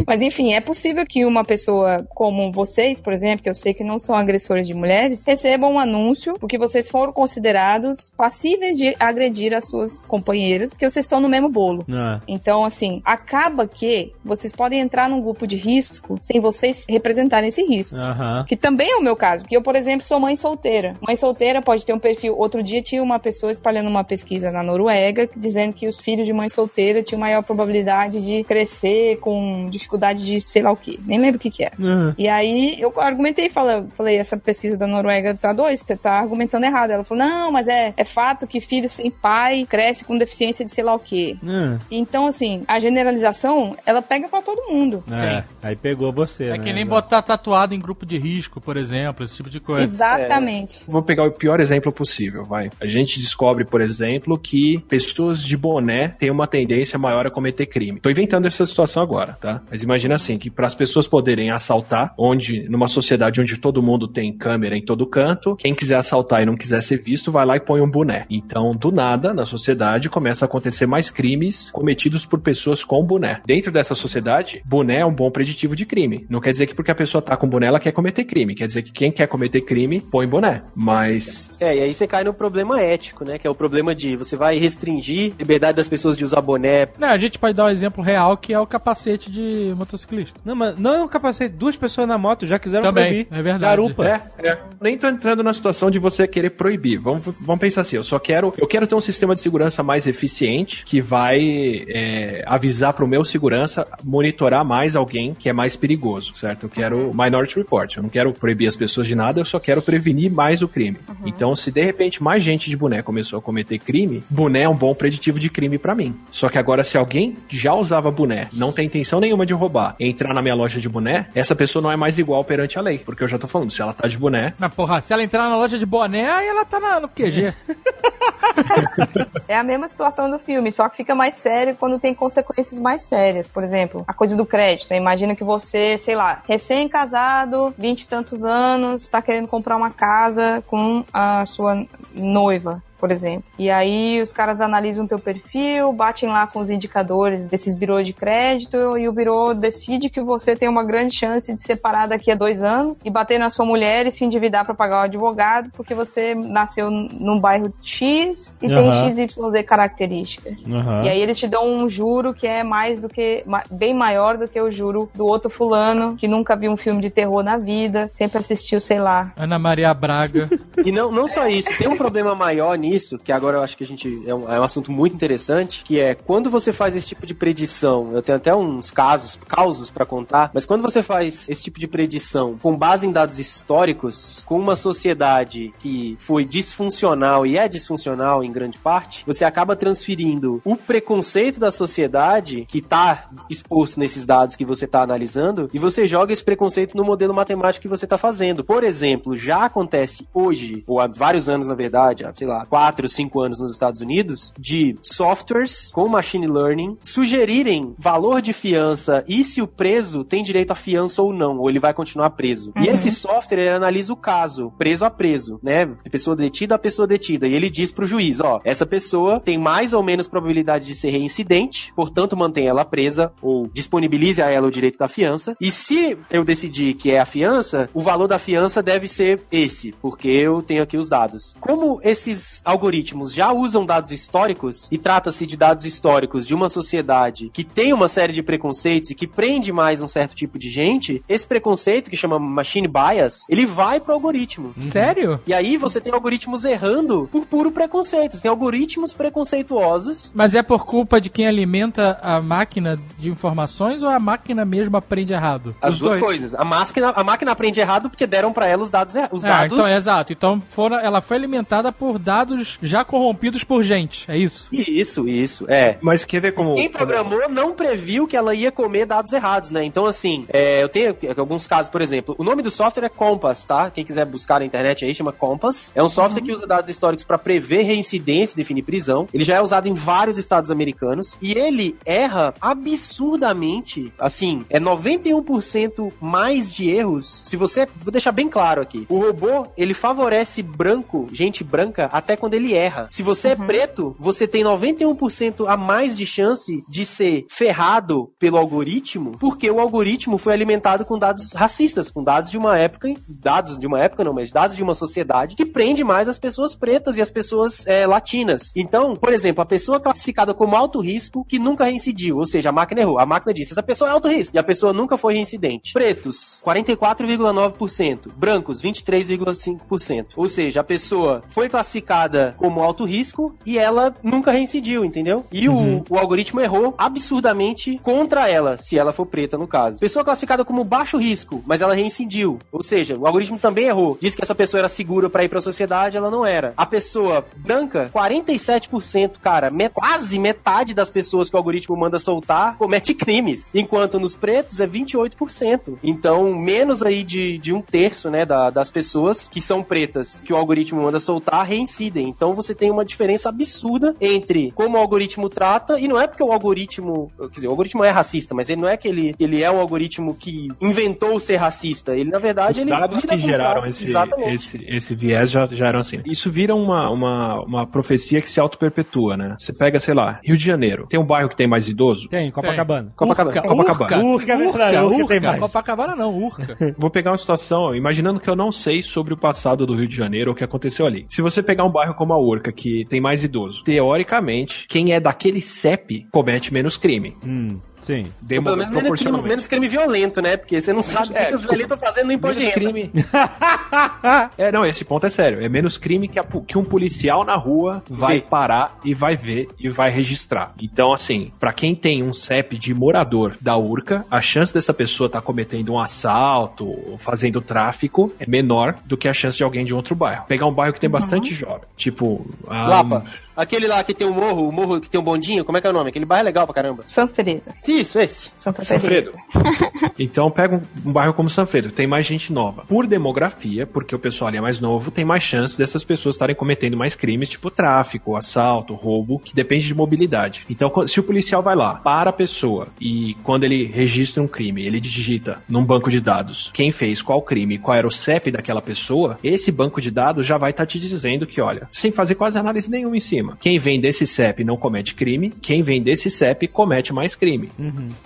Mas enfim, é possível que uma pessoa como vocês, por exemplo, que eu sei que não são agressores de mulheres, recebam um anúncio porque vocês foram considerados passíveis de agredir as suas companheiras, porque vocês estão no mesmo bolo. Ah. Então, assim, acaba que vocês podem entrar num grupo de risco sem vocês representarem esse risco. Aham. Que também é o meu caso, porque eu, por exemplo, sou mãe solteira. Mãe solteira pode ter um perfil. Outro dia tinha uma pessoa espalhando uma pesquisa na Noruega dizendo que os filhos de mãe solteira tinham maior probabilidade de crescer com dificuldade de sei lá o que. Nem lembro o que que era. Aham. E aí eu argumentei, falei, falei, essa pesquisa da Noruega tá dois, você tá argumentando errado. Ela falou, não, mas é, é fato que filho sem pai cresce com deficiência de sei lá o quê. Hum. Então, assim, a generalização, ela pega pra todo mundo. É, aí pegou você, É né? que nem botar tatuado em grupo de risco, por exemplo, esse tipo de coisa. Exatamente. Vou pegar o pior exemplo possível, vai. A gente descobre, por exemplo, que pessoas de boné têm uma tendência maior a cometer crime. Tô inventando essa situação agora, tá? Mas imagina assim, que para as pessoas poderem assaltar, onde numa sociedade onde todo mundo tem câmera em todo canto, quem quiser assaltar e não quiser ser visto, vai lá e põe um boné. Então, do nada, na sociedade começa a acontecer mais crimes cometidos por pessoas com boné. Dentro dessa sociedade, boné é um bom preditivo de crime. Não quer dizer que porque a pessoa tá com boné ela quer cometer crime, quer dizer que quem quer cometer crime põe boné. Mas É, e aí você cai no problema ético, né? Que é o problema de você vai restringir a liberdade das pessoas de usar boné. Não, a gente pode dar um exemplo real que é o capacete de motociclista. Não, mas não é um capacete. Duas pessoas na moto já quiseram Também, proibir. é verdade. Garupa. É, é. Nem tô entrando na situação de você querer proibir. Vamos, vamos pensar assim, eu só quero. Eu quero ter um sistema de segurança mais eficiente que vai é, avisar pro meu segurança monitorar mais alguém que é mais perigoso, certo? Eu quero Minority Report. Eu não quero proibir as pessoas de nada, eu só quero prevenir mais o crime. Então, se de repente mais gente de boné começou a cometer crime, boné é um bom preditivo de crime pra mim. Só que agora, se alguém já usava boné, não tem intenção nenhuma de roubar, entrar na minha loja de boné, essa pessoa não é mais igual perante a lei. Porque eu já tô falando, se ela tá de boné, Mas, porra, se ela entrar na loja de boné, aí ela tá na- no QG. É a mesma situação do filme, só que fica mais sério quando tem consequências mais sérias. Por exemplo, a coisa do crédito. Imagina que você, sei lá, recém-casado, vinte e tantos anos, tá querendo comprar uma casa com a sua noiva. Por exemplo. E aí os caras analisam teu perfil, batem lá com os indicadores desses birôs de crédito e o birô decide que você tem uma grande chance de separar daqui a dois anos e bater na sua mulher e se endividar para pagar o advogado porque você nasceu num bairro X e tem Aham. XYZ características. Aham. E aí eles te dão um juro que é mais do que bem maior do que o juro do outro fulano que nunca viu um filme de terror na vida, sempre assistiu, sei lá, Ana Maria Braga. E não, não só isso, tem um problema maior nisso, que agora eu acho que a gente. É um, é um assunto muito interessante, que é quando você faz esse tipo de predição, eu tenho até uns casos, causos pra contar, mas quando você faz esse tipo de predição com base em dados históricos, com uma sociedade que foi disfuncional e é disfuncional em grande parte, você acaba transferindo o preconceito da sociedade que tá exposto nesses dados que você tá analisando e você joga esse preconceito no modelo matemático que você tá fazendo. Por exemplo, já acontece hoje, ou há vários anos na verdade, sei lá, 4, 5 anos nos Estados Unidos, de softwares com machine learning sugerirem valor de fiança e se o preso tem direito à fiança ou não, ou ele vai continuar preso. E esse software ele analisa o caso, preso a preso, né? Pessoa detida a pessoa detida. E ele diz pro juiz, ó, essa pessoa tem mais ou menos probabilidade de ser reincidente, portanto mantém ela presa ou disponibilize a ela o direito da fiança. E se eu decidir que é a fiança, o valor da fiança deve ser esse, porque eu tenho aqui os dados. Como esses algoritmos já usam dados históricos e trata-se de dados históricos de uma sociedade que tem uma série de preconceitos e que prende mais um certo tipo de gente, esse preconceito que chama machine bias, ele vai pro algoritmo. Sério? E aí você tem algoritmos errando por puro preconceito. Você tem algoritmos preconceituosos Mas é por culpa de quem alimenta a máquina de informações ou a máquina mesmo aprende errado? As Os duas dois. coisas. A máquina, a máquina aprende errado porque deram pra ela os dados, er- os Ah, dados. então, exato. Então foram, ela foi alimentada por dados já corrompidos por gente. É isso. Isso, isso, é. Mas quer ver como. Quem programou não previu que ela ia comer dados errados, né? Então, assim, é, eu tenho alguns casos, por exemplo, o nome do software é Compass, tá? Quem quiser buscar na internet aí chama Compass. É um software que usa dados históricos pra prever reincidência e definir prisão. Ele já é usado em vários estados americanos e ele erra absurdamente, assim, é 91% mais de erros. Se você, vou deixar bem claro aqui, o robô, ele favorece branco, gente branca, até quando ele erra. Se você é preto, você tem 91% a mais de chance de ser ferrado pelo algoritmo, porque o algoritmo foi alimentado com dados racistas, com dados de uma época, dados de uma época não, mas dados de uma sociedade que prende mais as pessoas pretas e as pessoas é, latinas. Então, por exemplo, a pessoa classificada como alto risco que nunca reincidiu, ou seja, a máquina errou. A máquina disse, essa pessoa é alto risco, e a pessoa nunca foi reincidente. Pretos, 44,9%. Brancos, 23,5%. Ou seja, a pessoa foi classificada como alto risco e ela nunca reincidiu, entendeu? E o, o algoritmo errou absurdamente contra ela, se ela for preta no caso. Pessoa classificada como baixo risco, mas ela reincidiu. Ou seja, o algoritmo também errou. Disse que essa pessoa era segura pra ir pra sociedade, ela não era. A pessoa branca, 47%, cara, quase metade das pessoas que o algoritmo manda soltar comete crimes. Enquanto nos pretos é 28%. Então, menos aí de, de um terço, né, da- das pessoas que são pretas que o algoritmo manda soltar reincidem. Então você tem uma diferença absurda entre como o algoritmo trata, e não é porque o algoritmo. Quer dizer, o algoritmo é racista, mas ele não é que ele, ele é um algoritmo que inventou ser racista. Ele, na verdade, Os ele. dados que geraram esse, esse, esse viés já, já eram assim. Isso vira uma, uma, uma profecia que se auto-perpetua, né? Você pega, sei lá, Rio de Janeiro. Tem um bairro que tem mais idoso? Tem, Copacabana. Copacabana. Urca, Copacabana. Urca, é verdade, Urca, Urca tem Urca. mais. Copacabana não, Urca. Vou pegar uma situação, imaginando que eu não sei sobre o passado do Rio de Janeiro, o que aconteceu ali. Se você pegar um bairro como a Urca, que tem mais idoso, teoricamente, quem é daquele CEP comete menos crime. Hum, sim. Demo- Pelo menos menos crime, proporcionalmente. menos crime violento, né? Porque você não sabe o é, que que os desculpa. violentos estão fazendo no imposto de Menos renda. crime. é, não, esse ponto é sério. É menos crime que, a que um policial na rua vai Vê. parar e vai ver e vai registrar. Então, assim, pra quem tem um CEP de morador da Urca, a chance dessa pessoa estar cometendo um assalto ou fazendo tráfico é menor do que a chance de alguém de outro bairro. Pegar um bairro que tem bastante jovem, tipo. a- Lapa. Aquele lá que tem um morro, o morro que tem um bondinho, como é que é o nome? Aquele bairro é legal pra caramba. Santa Teresa. Isso, esse. Santa Sanfredo. então pega um, um bairro como Sanfredo, tem mais gente nova. Por demografia, porque o pessoal ali é mais novo, tem mais chance dessas pessoas estarem cometendo mais crimes, tipo tráfico, assalto, roubo, que depende de mobilidade. Então, se o policial vai lá, para a pessoa e quando ele registra um crime, ele digita num banco de dados quem fez qual crime, qual era o CEP daquela pessoa, esse banco de dados já vai estar te dizendo que, olha, sem fazer quase análise nenhuma em cima, quem vem desse CEP não comete crime, quem vem desse CEP comete mais crime.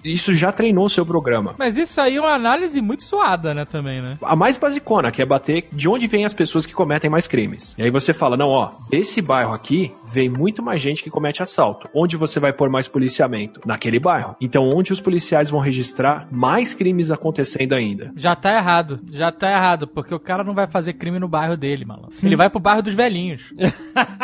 Isso já treinou o seu programa. Mas isso aí é uma análise muito suada, né, também, né? A mais basicona, que é bater de onde vem as pessoas que cometem mais crimes. E aí você fala, não, ó, desse bairro aqui vem muito mais gente que comete assalto. Onde você vai pôr mais policiamento? Naquele bairro. Então, onde os policiais vão registrar mais crimes acontecendo ainda? Já tá errado, já tá errado, porque o cara não vai fazer crime no bairro dele, malandro. Ele vai pro bairro dos velhinhos.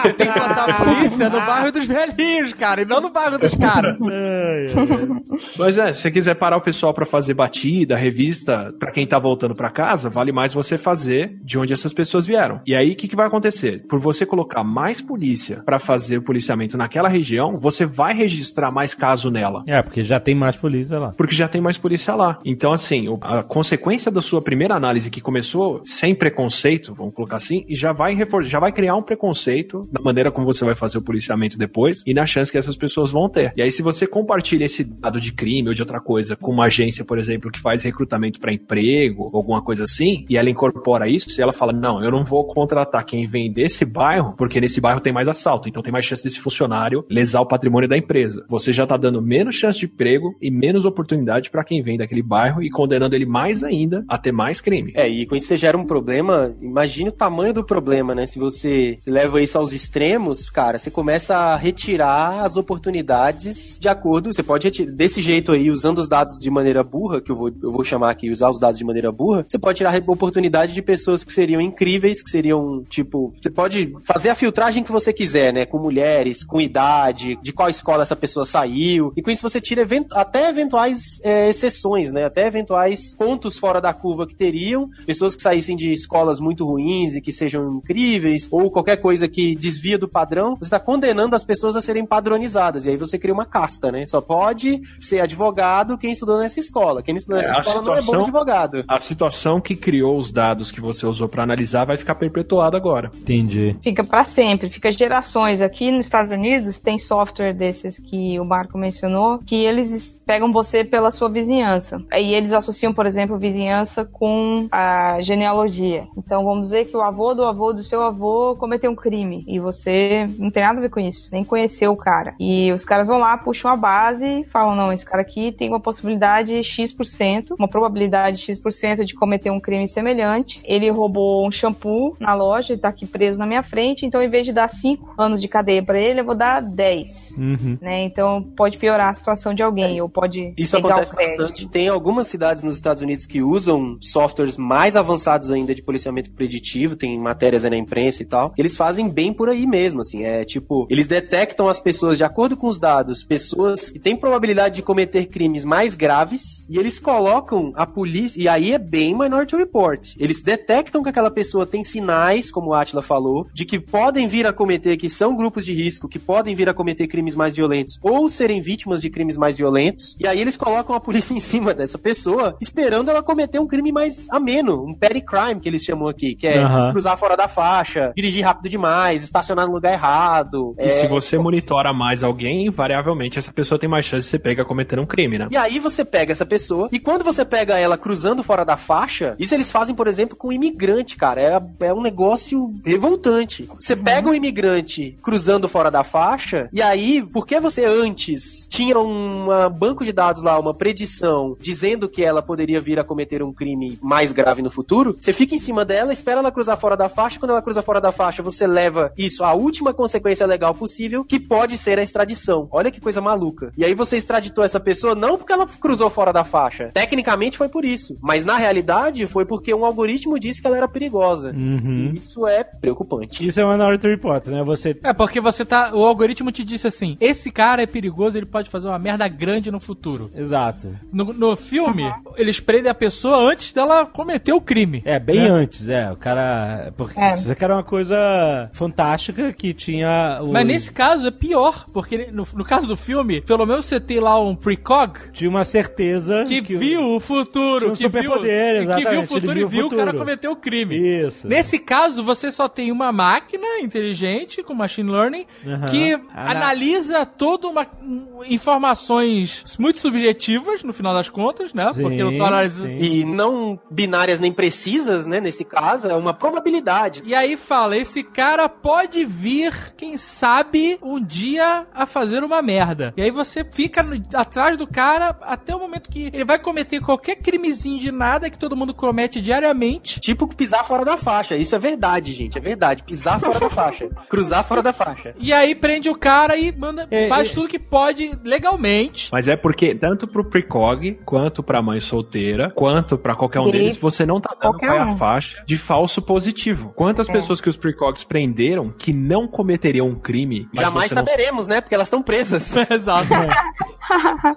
Ele tem que botar a polícia no bairro dos velhinhos, cara, e não no bairro dos caras. Mas é, se você quiser parar o pessoal pra fazer batida, revista, pra quem tá voltando pra casa, vale mais você fazer de onde essas pessoas vieram. E aí, o que, que vai acontecer? Por você colocar mais polícia pra fazer o policiamento naquela região, você vai registrar mais caso nela. É, porque já tem mais polícia lá. Porque já tem mais polícia lá. Então, assim, a consequência da sua primeira análise, que começou sem preconceito, vamos colocar assim, e já vai refor- já vai criar um preconceito na maneira como você vai fazer o policiamento depois e na chance que essas pessoas vão ter. E aí, se você compartilha esse dado de crime ou de outra coisa com uma agência, por exemplo, que faz recrutamento para emprego, ou alguma coisa assim, e ela incorpora isso, e ela fala: não, eu não vou contratar quem vem desse bairro, porque nesse bairro tem mais assalto, então tem mais chance desse funcionário lesar o patrimônio da empresa. Você já tá dando menos chance de emprego e menos oportunidade para quem vem daquele bairro e condenando ele mais ainda a ter mais crime. É, e com isso você gera um problema, imagine o tamanho do problema, né? Se você se leva isso aos extremos, cara, você começa a retirar as oportunidades de acordo, você pode retirar, desse jeito aí, usando os dados de maneira burra, que eu vou, eu vou chamar aqui, usar os dados de maneira burra, você pode tirar oportunidade de pessoas que seriam incríveis, que seriam, tipo, você pode fazer a filtragem que você quiser, né? Com mulheres, com idade, de qual escola essa pessoa saiu, e com isso você tira event- até eventuais é, exceções, né? Até eventuais pontos fora da curva que teriam, pessoas que saíssem de escolas muito ruins e que sejam incríveis, ou qualquer coisa que desvia do padrão, você está condenando as pessoas a serem padronizadas, e aí você cria uma casta, né? Só pode ser advogado quem estudou nessa escola. Quem não estudou nessa É, escola não é bom situação- advogado. A situação que criou os dados que você usou para analisar vai ficar perpetuada agora. Entendi. Fica pra sempre, fica gerações. Aqui nos Estados Unidos tem software desses que o Marco mencionou, que eles es- pegam você pela sua vizinhança. Aí eles associam, por exemplo, vizinhança com a genealogia. Então vamos dizer que o avô do avô do seu avô cometeu um crime e você não tem nada a ver com isso, nem conheceu o cara. E os caras vão lá, puxam a base e falam: não, esse cara aqui tem uma possibilidade X%, uma probabilidade X% de cometer um crime semelhante. Ele roubou um shampoo na loja, ele tá aqui preso na minha frente, então em vez de dar 5 anos de cadeia pra ele, eu vou dar 10. Uhum. Né? Então pode piorar a situação de alguém, ou pode Isso pegar acontece bastante. Tem algumas cidades nos Estados Unidos que usam softwares mais avançados ainda de policiamento preditivo, tem matérias aí na imprensa e tal. Eles fazem bem por aí mesmo, assim. É tipo, eles detectam as pessoas, de acordo com os dados, pessoas que têm probabilidade de cometer crimes mais graves, e eles colocam a polícia, e aí é bem Minority Report. Eles detectam que aquela pessoa tem sinais, como o Atila falou, de que podem vir a cometer, que são grupos de risco, que podem vir a cometer crimes mais violentos, ou serem vítimas de crimes mais violentos, e aí eles colocam a polícia em cima dessa pessoa, esperando ela cometer um crime mais ameno, um petty crime, que eles chamam aqui, que é cruzar fora da faixa, dirigir rápido demais, estacionar no lugar errado. E é, se você monitora mais alguém, invariavelmente essa pessoa tem mais chance de ser pega cometendo um crime, né? E aí você pega essa pessoa, e quando você pega ela cruzando fora da faixa, isso eles fazem, por exemplo, com imigrante, cara. É, é um negócio revoltante. Você pega um imigrante cruzando fora da faixa, e aí, porque você antes tinha um banco de dados lá, uma predição, dizendo que ela poderia vir a cometer um crime mais grave no futuro, você fica em cima dela, espera ela cruzar fora da faixa, quando ela cruza fora da faixa, você leva isso à última consequência legal possível, que pode ser a extradição. Olha que coisa maluca. E aí você extraditou essa pessoa não porque ela cruzou fora da faixa. Tecnicamente foi por isso. Mas na realidade foi porque um algoritmo disse que ela era perigosa. Uhum. E isso é preocupante. Isso é Minority Report, né? Você. É, porque você tá. O algoritmo te disse assim: esse cara é perigoso, ele pode fazer uma merda grande no futuro. Exato. No, no filme, eles prendem a pessoa antes dela cometer o crime. É, bem né? antes, é. O cara. Porque É. isso aqui era uma coisa fantástica que tinha o... Mas nesse caso é pior, porque no, no caso do filme, pelo menos você tem lá um precog Tinha uma certeza que, viu o futuro, tinha um que viu, superpoder, que viu o exatamente, futuro viu e viu o o cara cometer o crime. Isso. Nesse caso, você só tem uma máquina inteligente com machine learning Aham. que Ana- analisa toda uma um, informações muito subjetivas no final das contas, né? Sim, Porque eu tô analisando. E não binárias nem precisas, né? Nesse caso, é uma probabilidade. E aí fala, esse cara pode vir, quem sabe, um dia a fazer uma merda. E aí você fica no- atrás do cara até o momento que ele vai cometer qualquer crimezinho de nada que todo mundo comete diariamente. Tipo pisar fora da faixa. Isso é verdade, gente. É verdade. Pisar fora da faixa. Cruzar fora da faixa. E aí prende o cara e manda, É, faz é. tudo que pode legalmente. Mas é porque, tanto pro precog, quanto pra mãe solteira, quanto pra qualquer um E deles, você não tá dando qualquer qual é a um. faixa de falso positivo. Quantas É. pessoas que os precogs prenderam que não cometeriam um crime, Jamais você não saberemos, né? Porque elas estão presas. Exato.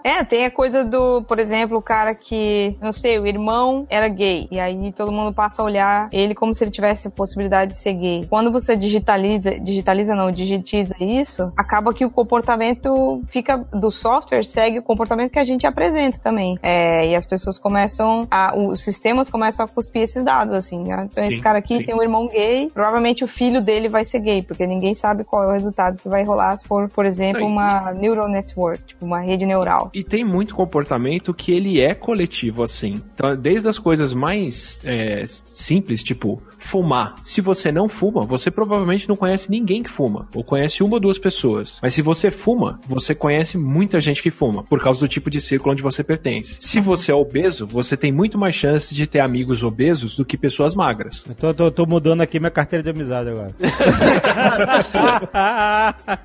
é, tem a coisa do, por exemplo, o cara que, não sei, o irmão era gay. E aí todo mundo passa a olhar ele como se ele tivesse a possibilidade de ser gay. Quando você digitaliza, digitaliza não, digitiza isso, acaba que o comportamento fica do software segue o comportamento que a gente apresenta também. É, e as pessoas começam a, os sistemas começam a cuspir esses dados, assim. né? Então Sim, esse cara aqui sim. tem um irmão gay, provavelmente o filho dele vai ser gay, porque ninguém sabe qual é o resultado que vai rolar se for, por exemplo, uma neural network, tipo uma rede neural. E tem muito comportamento que ele é coletivo, assim. Então, desde as coisas mais é, simples, tipo fumar. Se você não fuma, você provavelmente não conhece ninguém que fuma. Ou conhece uma ou duas pessoas. Mas se você fuma, você conhece muita gente que fuma. Por causa do tipo de círculo onde você pertence. Se você é obeso, você tem muito mais chances de ter amigos obesos do que pessoas magras. Eu tô, tô- tô mudando aqui minha carteira de amizade agora.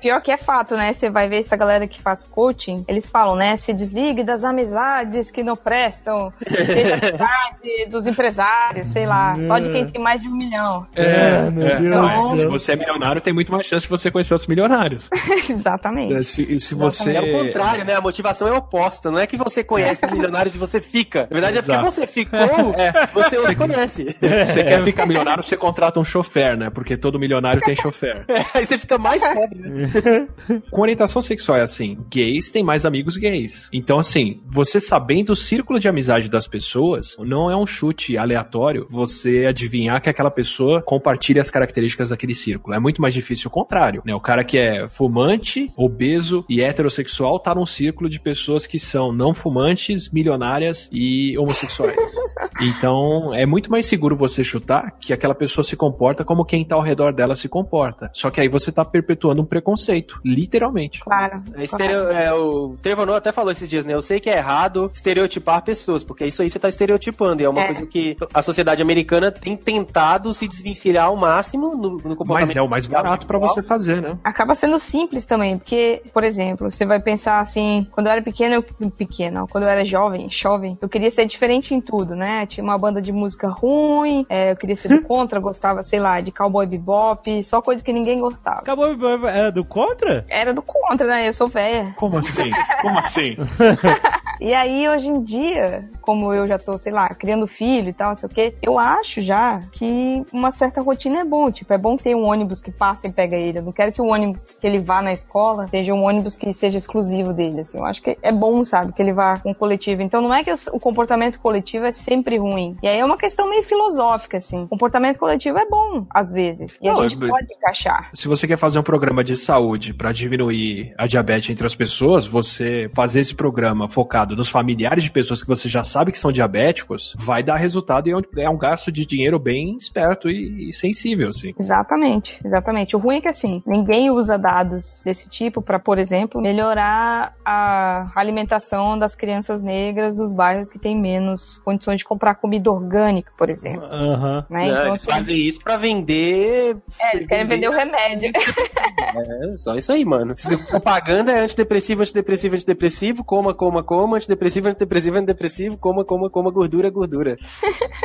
Pior que é fato, né? Você vai ver essa galera que faz coaching, eles falam, né? Se desligue das amizades que não prestam, seja amizade dos empresários, sei lá, só de quem tem mais de um milhão. É, meu Deus Então- Se você é milionário, tem muito mais chance de você conhecer outros milionários. Exatamente. Se, se você. É o contrário, né? A motivação é oposta. Não é que você conhece milionários e você fica. Na verdade, é porque Exato. você ficou, você os conhece. Você quer ficar milionário, você contrata um chofer, né? Porque todo milionário tem chofer. Aí você fica mais pobre, né? Com orientação sexual é assim: gays têm mais amigos gays. Então, assim, você sabendo o círculo de amizade das pessoas, não é um chute aleatório você adivinhar que aquela pessoa compartilha as características daquele círculo. É muito mais difícil o contrário, né? O cara que é fumante, obeso e heterossexual tá num círculo de pessoas que são não fumantes, milionárias e homossexuais. Então, é muito mais seguro você chutar que aquela pessoa se comporta como quem tá ao redor dela se comporta. Só que aí você tá perpetuando um preconceito, literalmente. Claro. É, estereo- é, o Trevor Noah até falou esses dias, né? Eu sei que é errado estereotipar pessoas, porque isso aí você tá estereotipando. E é uma É. coisa que a sociedade americana tem tentado se desvencilhar ao máximo no, no comportamento. Mas é o mais barato pra você fazer, né? Acaba sendo simples também, porque, por exemplo, você vai pensar assim, quando eu era pequena, eu pequena, quando eu era jovem, jovem, eu queria ser diferente em tudo, né? Tinha uma banda de música ruim, é, eu queria ser do contra, gostava, sei lá, de cowboy bebop, só coisa que ninguém gostava. Acabou, era do contra? Era do contra, né? Eu sou velha. Como assim? Como assim? E aí, hoje em dia, como eu já tô, sei lá, criando filho e tal, não sei o quê, eu acho já que uma certa rotina é bom. Tipo, é bom ter um ônibus que passa e pega ele. Eu não quero que o ônibus que ele vá na escola seja um ônibus que seja exclusivo dele, assim. Eu acho que é bom, sabe, que ele vá com o coletivo. Então, não é que o comportamento coletivo é sempre ruim. E aí é uma questão meio filosófica, assim. O comportamento coletivo é bom, às vezes. E Não, a gente é- pode encaixar. Se você quer fazer um programa de saúde pra diminuir a diabetes entre as pessoas, você fazer esse programa focado nos familiares de pessoas que você já sabe que são diabéticos, vai dar resultado e é um, é um gasto de dinheiro bem esperto e, e sensível, assim. Exatamente, exatamente. O ruim é que assim, ninguém usa dados desse tipo para, por exemplo, melhorar a alimentação das crianças negras dos bairros que têm menos condições de comprar comida orgânica, por exemplo. Aham. Né? Não, Então, eles assim, fazem isso pra vender. é, eles querem vender o remédio. É, só isso aí, mano. Se propaganda é antidepressivo, antidepressivo, antidepressivo, coma, coma, coma, antidepressivo, antidepressivo, antidepressivo, coma, coma, coma, gordura, gordura.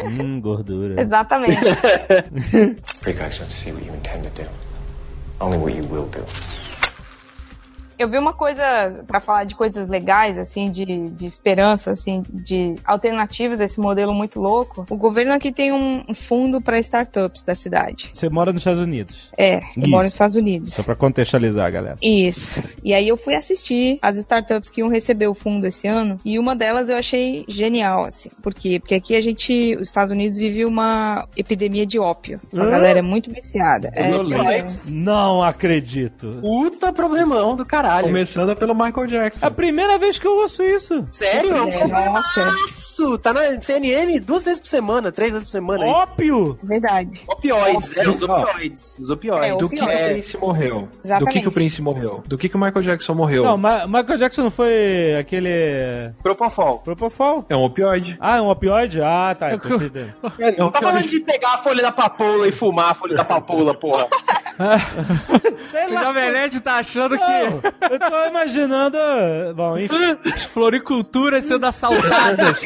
Hum, gordura. Exatamente. Precogs don't see what you intend to do, only what you will do. Eu vi uma coisa pra falar de coisas legais, assim, de, de esperança, assim, de alternativas desse modelo muito louco. O governo aqui tem um fundo pra startups da cidade. Você mora nos Estados Unidos. É, eu moro nos Estados Unidos. Só pra contextualizar, galera. Isso. E aí eu fui assistir as startups que iam receber o fundo esse ano e uma delas eu achei genial, assim. Por quê? Porque aqui a gente, os Estados Unidos vive uma epidemia de ópio. A Hã? galera é muito viciada. É, Opioides. Não acredito. Puta problemão do caralho. Começando pelo Michael Jackson. É a primeira vez que eu ouço isso. Sério? É um É. Tá na CNN duas vezes por semana, três vezes por semana. isso. Ópio! Verdade. Opioides, é, os opioides. Os opioides. É, Do que, que o. Prince morreu? Do Exatamente. que, que o Prince morreu? Do que, que o Michael Jackson morreu? Não, Ma Michael Jackson não foi aquele. Propofol. Propofol? É um opioide. Ah, é um opioide? Ah, tá. eu tô entendendo. É um Tá falando de pegar a folha da papoula e fumar a folha da papoula, porra. Sei O lá. Jovem Nerd tá achando Não, que eu tô imaginando. Bom, enfim. as floriculturas sendo assaltadas.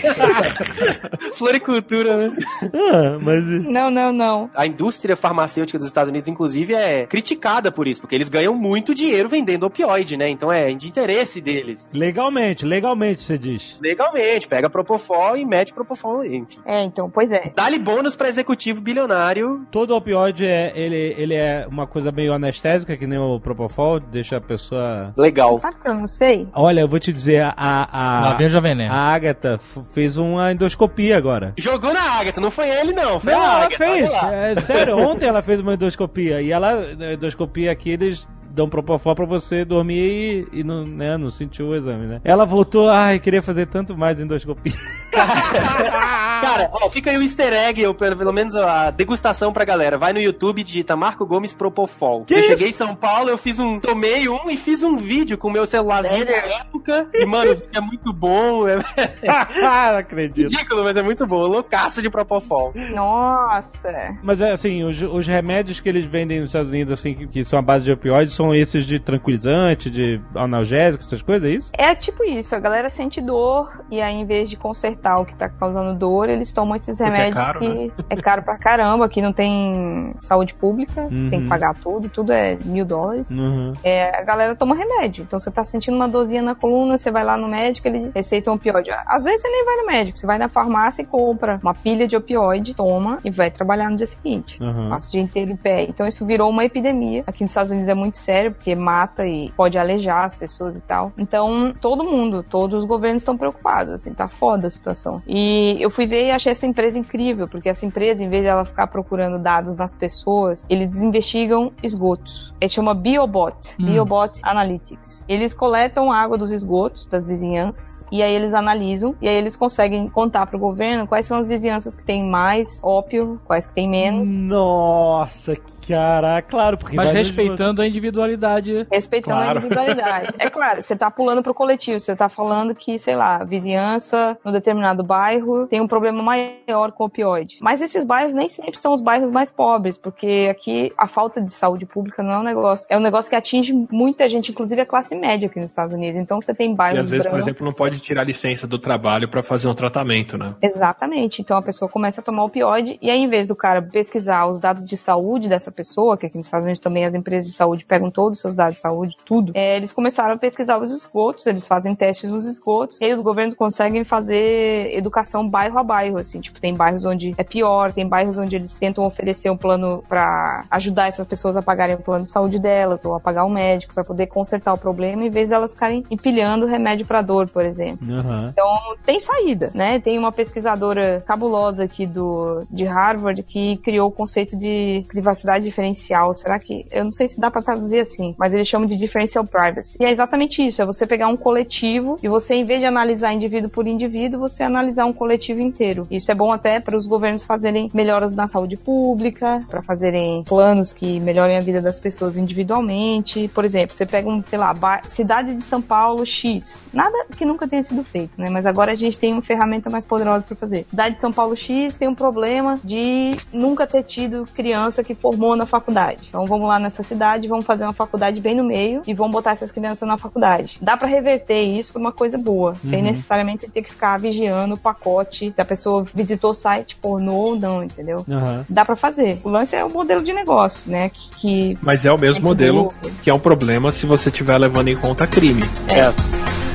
Floricultura, né? Ah, mas. Não, não, não. A indústria farmacêutica dos Estados Unidos, inclusive, é criticada por isso, porque eles ganham muito dinheiro vendendo opioide, né? Então é de interesse deles. Legalmente, legalmente você diz. Legalmente, pega Propofol e mete Propofol, enfim. É, então, pois é. Dá-lhe bônus pra executivo bilionário. Todo opioide é, ele, ele é uma coisa meio anestésica, que nem o Propofol, deixa a pessoa. Legal. Sabe que eu não sei? Olha, eu vou te dizer, a, a, Nerd. a Agatha fez uma endoscopia agora. Jogou na Agatha, não foi ele, não. Foi Não, a ela Agatha. fez. É, sério, ontem ela fez uma endoscopia. E ela, a endoscopia aqui, eles dão propofol pra você dormir e, e não, né, não sentiu o exame, né? Ela voltou, ai, queria fazer tanto mais endoscopia. Cara, ó, fica aí o easter egg, ou pelo, pelo menos a degustação pra galera. Vai no YouTube, digita Marco Gomes Propofol. Que eu isso? cheguei em São Paulo, eu fiz um. Tomei um e fiz um vídeo com o meu celularzinho na época. E, mano, é muito bom. É não acredito. ridículo, mas é muito bom. Loucaço de Propofol. Nossa. Mas é assim, os, os remédios que eles vendem nos Estados Unidos, assim, que, que são a base de opioides, são esses de tranquilizante, de analgésico, essas coisas, é isso? É tipo isso, a galera sente dor e aí em vez de consertar o que tá causando dor, eles tomam esses Porque é remédios caro, que é caro pra caramba, que não tem saúde pública, Uhum. tem que pagar tudo, tudo é mil dólares. Uhum. É, a galera toma remédio. Então você tá sentindo uma dorzinha na coluna, você vai lá no médico, ele receita um opioide. Às vezes você nem vai no médico, você vai na farmácia e compra uma pilha de opioide, toma e vai trabalhar no dia seguinte. Uhum. Passa o dia inteiro em pé. Então isso virou uma epidemia. Aqui nos Estados Unidos é muito sério, porque mata e pode alejar as pessoas e tal. Então, todo mundo, todos os governos estão preocupados, assim, tá foda a situação. E eu fui ver e achei essa empresa incrível, porque essa empresa, em vez de ela ficar procurando dados nas pessoas, eles investigam esgotos. É chama Biobot, Hum. Biobot Analytics. Eles coletam a água dos esgotos das vizinhanças e aí eles analisam e aí eles conseguem contar pro governo quais são as vizinhanças que têm mais ópio, quais que têm menos. Nossa, caraca, claro, porque Mas respeitando a individualidade. Respeitando Claro. a individualidade. É claro, você tá pulando pro coletivo, você tá falando que, sei lá, a vizinhança no determinado bairro tem um problema maior com opioide. Mas esses bairros nem sempre são os bairros mais pobres, porque aqui a falta de saúde pública não é um negócio. É um negócio que atinge muita gente, inclusive a classe média aqui nos Estados Unidos. Então você tem E bairros às vezes, por brancos- exemplo, não pode tirar licença do trabalho pra fazer um tratamento, né? Exatamente. Então a pessoa começa a tomar opioide e aí, em vez do cara pesquisar os dados de saúde dessa pessoa, que aqui nos Estados Unidos também as empresas de saúde pegam todos os seus dados de saúde, tudo, é, eles começaram a pesquisar os esgotos, eles fazem testes nos esgotos, e aí os governos conseguem fazer educação bairro a bairro, assim, tipo, tem bairros onde é pior, tem bairros onde eles tentam oferecer um plano pra ajudar essas pessoas a pagarem o plano de saúde delas, ou a pagar um médico pra poder consertar o problema, em vez delas ficarem empilhando remédio pra dor, por exemplo. Aham. Então, tem saída, né? Tem uma pesquisadora cabulosa aqui do, de Harvard que criou o conceito de privacidade diferencial. Será que. Eu não sei se dá pra traduzir assim, mas eles chamam de differential privacy. E é exatamente isso: é você pegar um coletivo e você, em vez de analisar indivíduo por indivíduo, você analisar um coletivo inteiro. Isso é bom até para os governos fazerem melhoras na saúde pública, para fazerem planos que melhorem a vida das pessoas individualmente. Por exemplo, você pega um, sei lá, cidade de São Paulo X. Nada que nunca tenha sido feito, né? Mas agora a gente tem uma ferramenta mais poderosa para fazer. Cidade de São Paulo X tem um problema de nunca ter tido criança que formou na faculdade. Então vamos lá nessa cidade, vamos fazer uma faculdade bem no meio e vamos botar essas crianças na faculdade. Dá para reverter isso por uma coisa boa, sem necessariamente ter que ficar vigiando o pacote, se a pessoa visitou o site pornô ou não, entendeu? Aham. Dá pra fazer. O lance é o modelo de negócio, né? Que, que Mas é o mesmo É modelo que é um problema se você estiver levando em conta crime. Tem um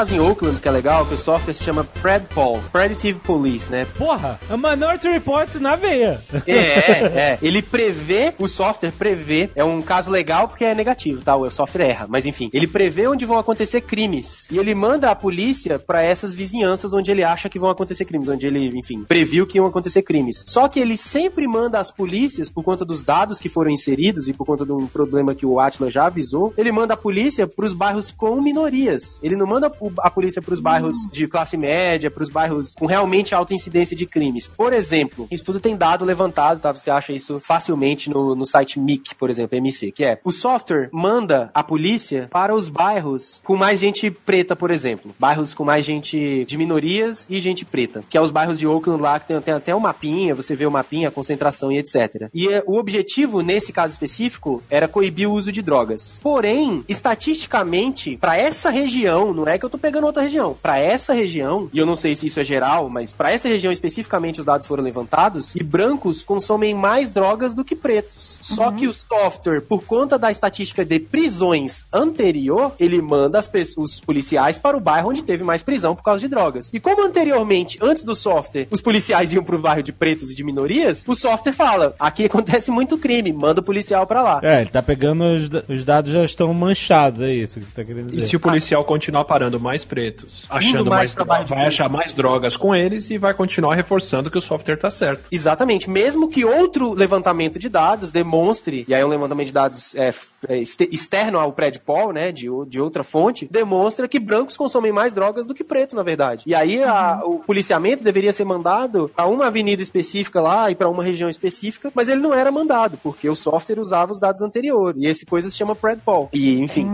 caso em Oakland que é legal, que o software se chama PredPol, Predictive Police, né? Porra, a Minority Report na veia. É, é, é. Ele prevê, o software prevê, é um caso legal porque é negativo, tá? O software erra, mas enfim. Ele prevê onde vão acontecer crimes. E ele manda a polícia pra essas vizinhanças onde ele acha que vão acontecer crimes, onde ele, enfim, previu que iam acontecer crimes. Só que ele sempre manda as polícias, por conta dos dados que foram inseridos e por conta de um problema que o Atlas já avisou, ele manda a polícia pros bairros com minorias. Ele não manda o- a polícia pros bairros de classe média, pros bairros com realmente alta incidência de crimes. Por exemplo, isso tudo tem dado levantado, tá? Você acha isso facilmente no, no site MIC, por exemplo, MC, que é o software manda a polícia para os bairros com mais gente preta, por exemplo. Bairros com mais gente de minorias e gente preta, que é os bairros de Oakland lá, que tem, tem até um mapinha, você vê o mapinha, a concentração e etc. E é, o objetivo, nesse caso específico, era coibir o uso de drogas. Porém, estatisticamente, para essa região, não é que eu tô pegando outra região, para essa região, e eu não sei se isso é geral, mas para essa região especificamente os dados foram levantados, e brancos consomem mais drogas do que pretos. Só que o software, por conta da estatística de prisões anterior, ele manda os policiais para o bairro onde teve mais prisão por causa de drogas. E como anteriormente, antes do software, os policiais iam pro bairro de pretos e de minorias, o software fala: aqui acontece muito crime, manda o policial pra lá. É, ele tá pegando os, os dados já estão manchados, é isso que você tá querendo E dizer. se o policial continuar parando mais pretos, achando mais mais, droga, vai achar mais drogas com eles e vai continuar reforçando que o software tá certo. Exatamente. Mesmo que outro levantamento de dados demonstre, e aí é um levantamento de dados é, é, externo ao PredPol, né, de, de outra fonte, demonstra que brancos consomem mais drogas do que pretos, na verdade. E aí a- o policiamento deveria ser mandado a uma avenida específica lá e para uma região específica, mas ele não era mandado, porque o software usava os dados anteriores. E esse coisa se chama PredPol. E, enfim.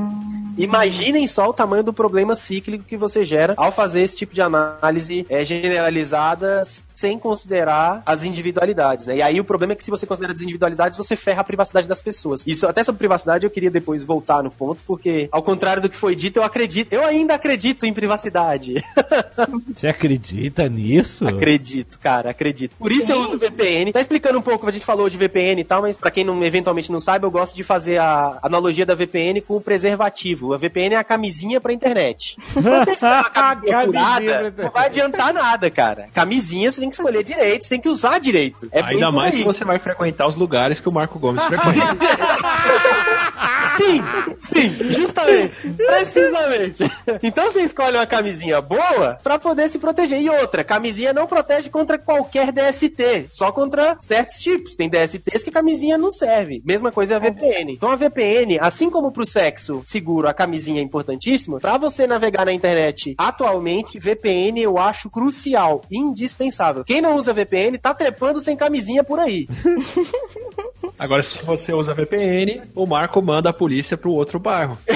Imaginem só o tamanho do problema cíclico que você gera ao fazer esse tipo de análise é, generalizada sem considerar as individualidades, né? E aí o problema é que se você considera as individualidades, você ferra a privacidade das pessoas. Isso até sobre privacidade eu queria depois voltar no ponto, porque ao contrário do que foi dito, eu acredito, eu ainda acredito em privacidade. Você acredita nisso? Acredito, cara, acredito. Por isso eu uso VPN. Tá explicando um pouco, a gente falou de VPN e tal, mas pra quem não, eventualmente não sabe, eu gosto de fazer a analogia da VPN com o preservativo. A VPN é a camisinha pra internet. Você escolher uma camisinha furada, internet. não vai adiantar nada, cara. Camisinha você tem que escolher direito, você tem que usar direito. É Ainda mais se você vai frequentar os lugares que o Marco Gomes frequenta. Sim, sim, justamente. Precisamente. Então você escolhe uma camisinha boa pra poder se proteger. E outra, camisinha não protege contra qualquer DST, só contra certos tipos. Tem DSTs que a camisinha não serve. Mesma coisa é a VPN. Então a VPN, assim como pro sexo seguro a camisinha é importantíssima, pra você navegar na internet atualmente, VPN eu acho crucial, indispensável. Quem não usa VPN tá trepando sem camisinha por aí. Agora, se você usa VPN, o Marco manda a polícia pro outro bairro.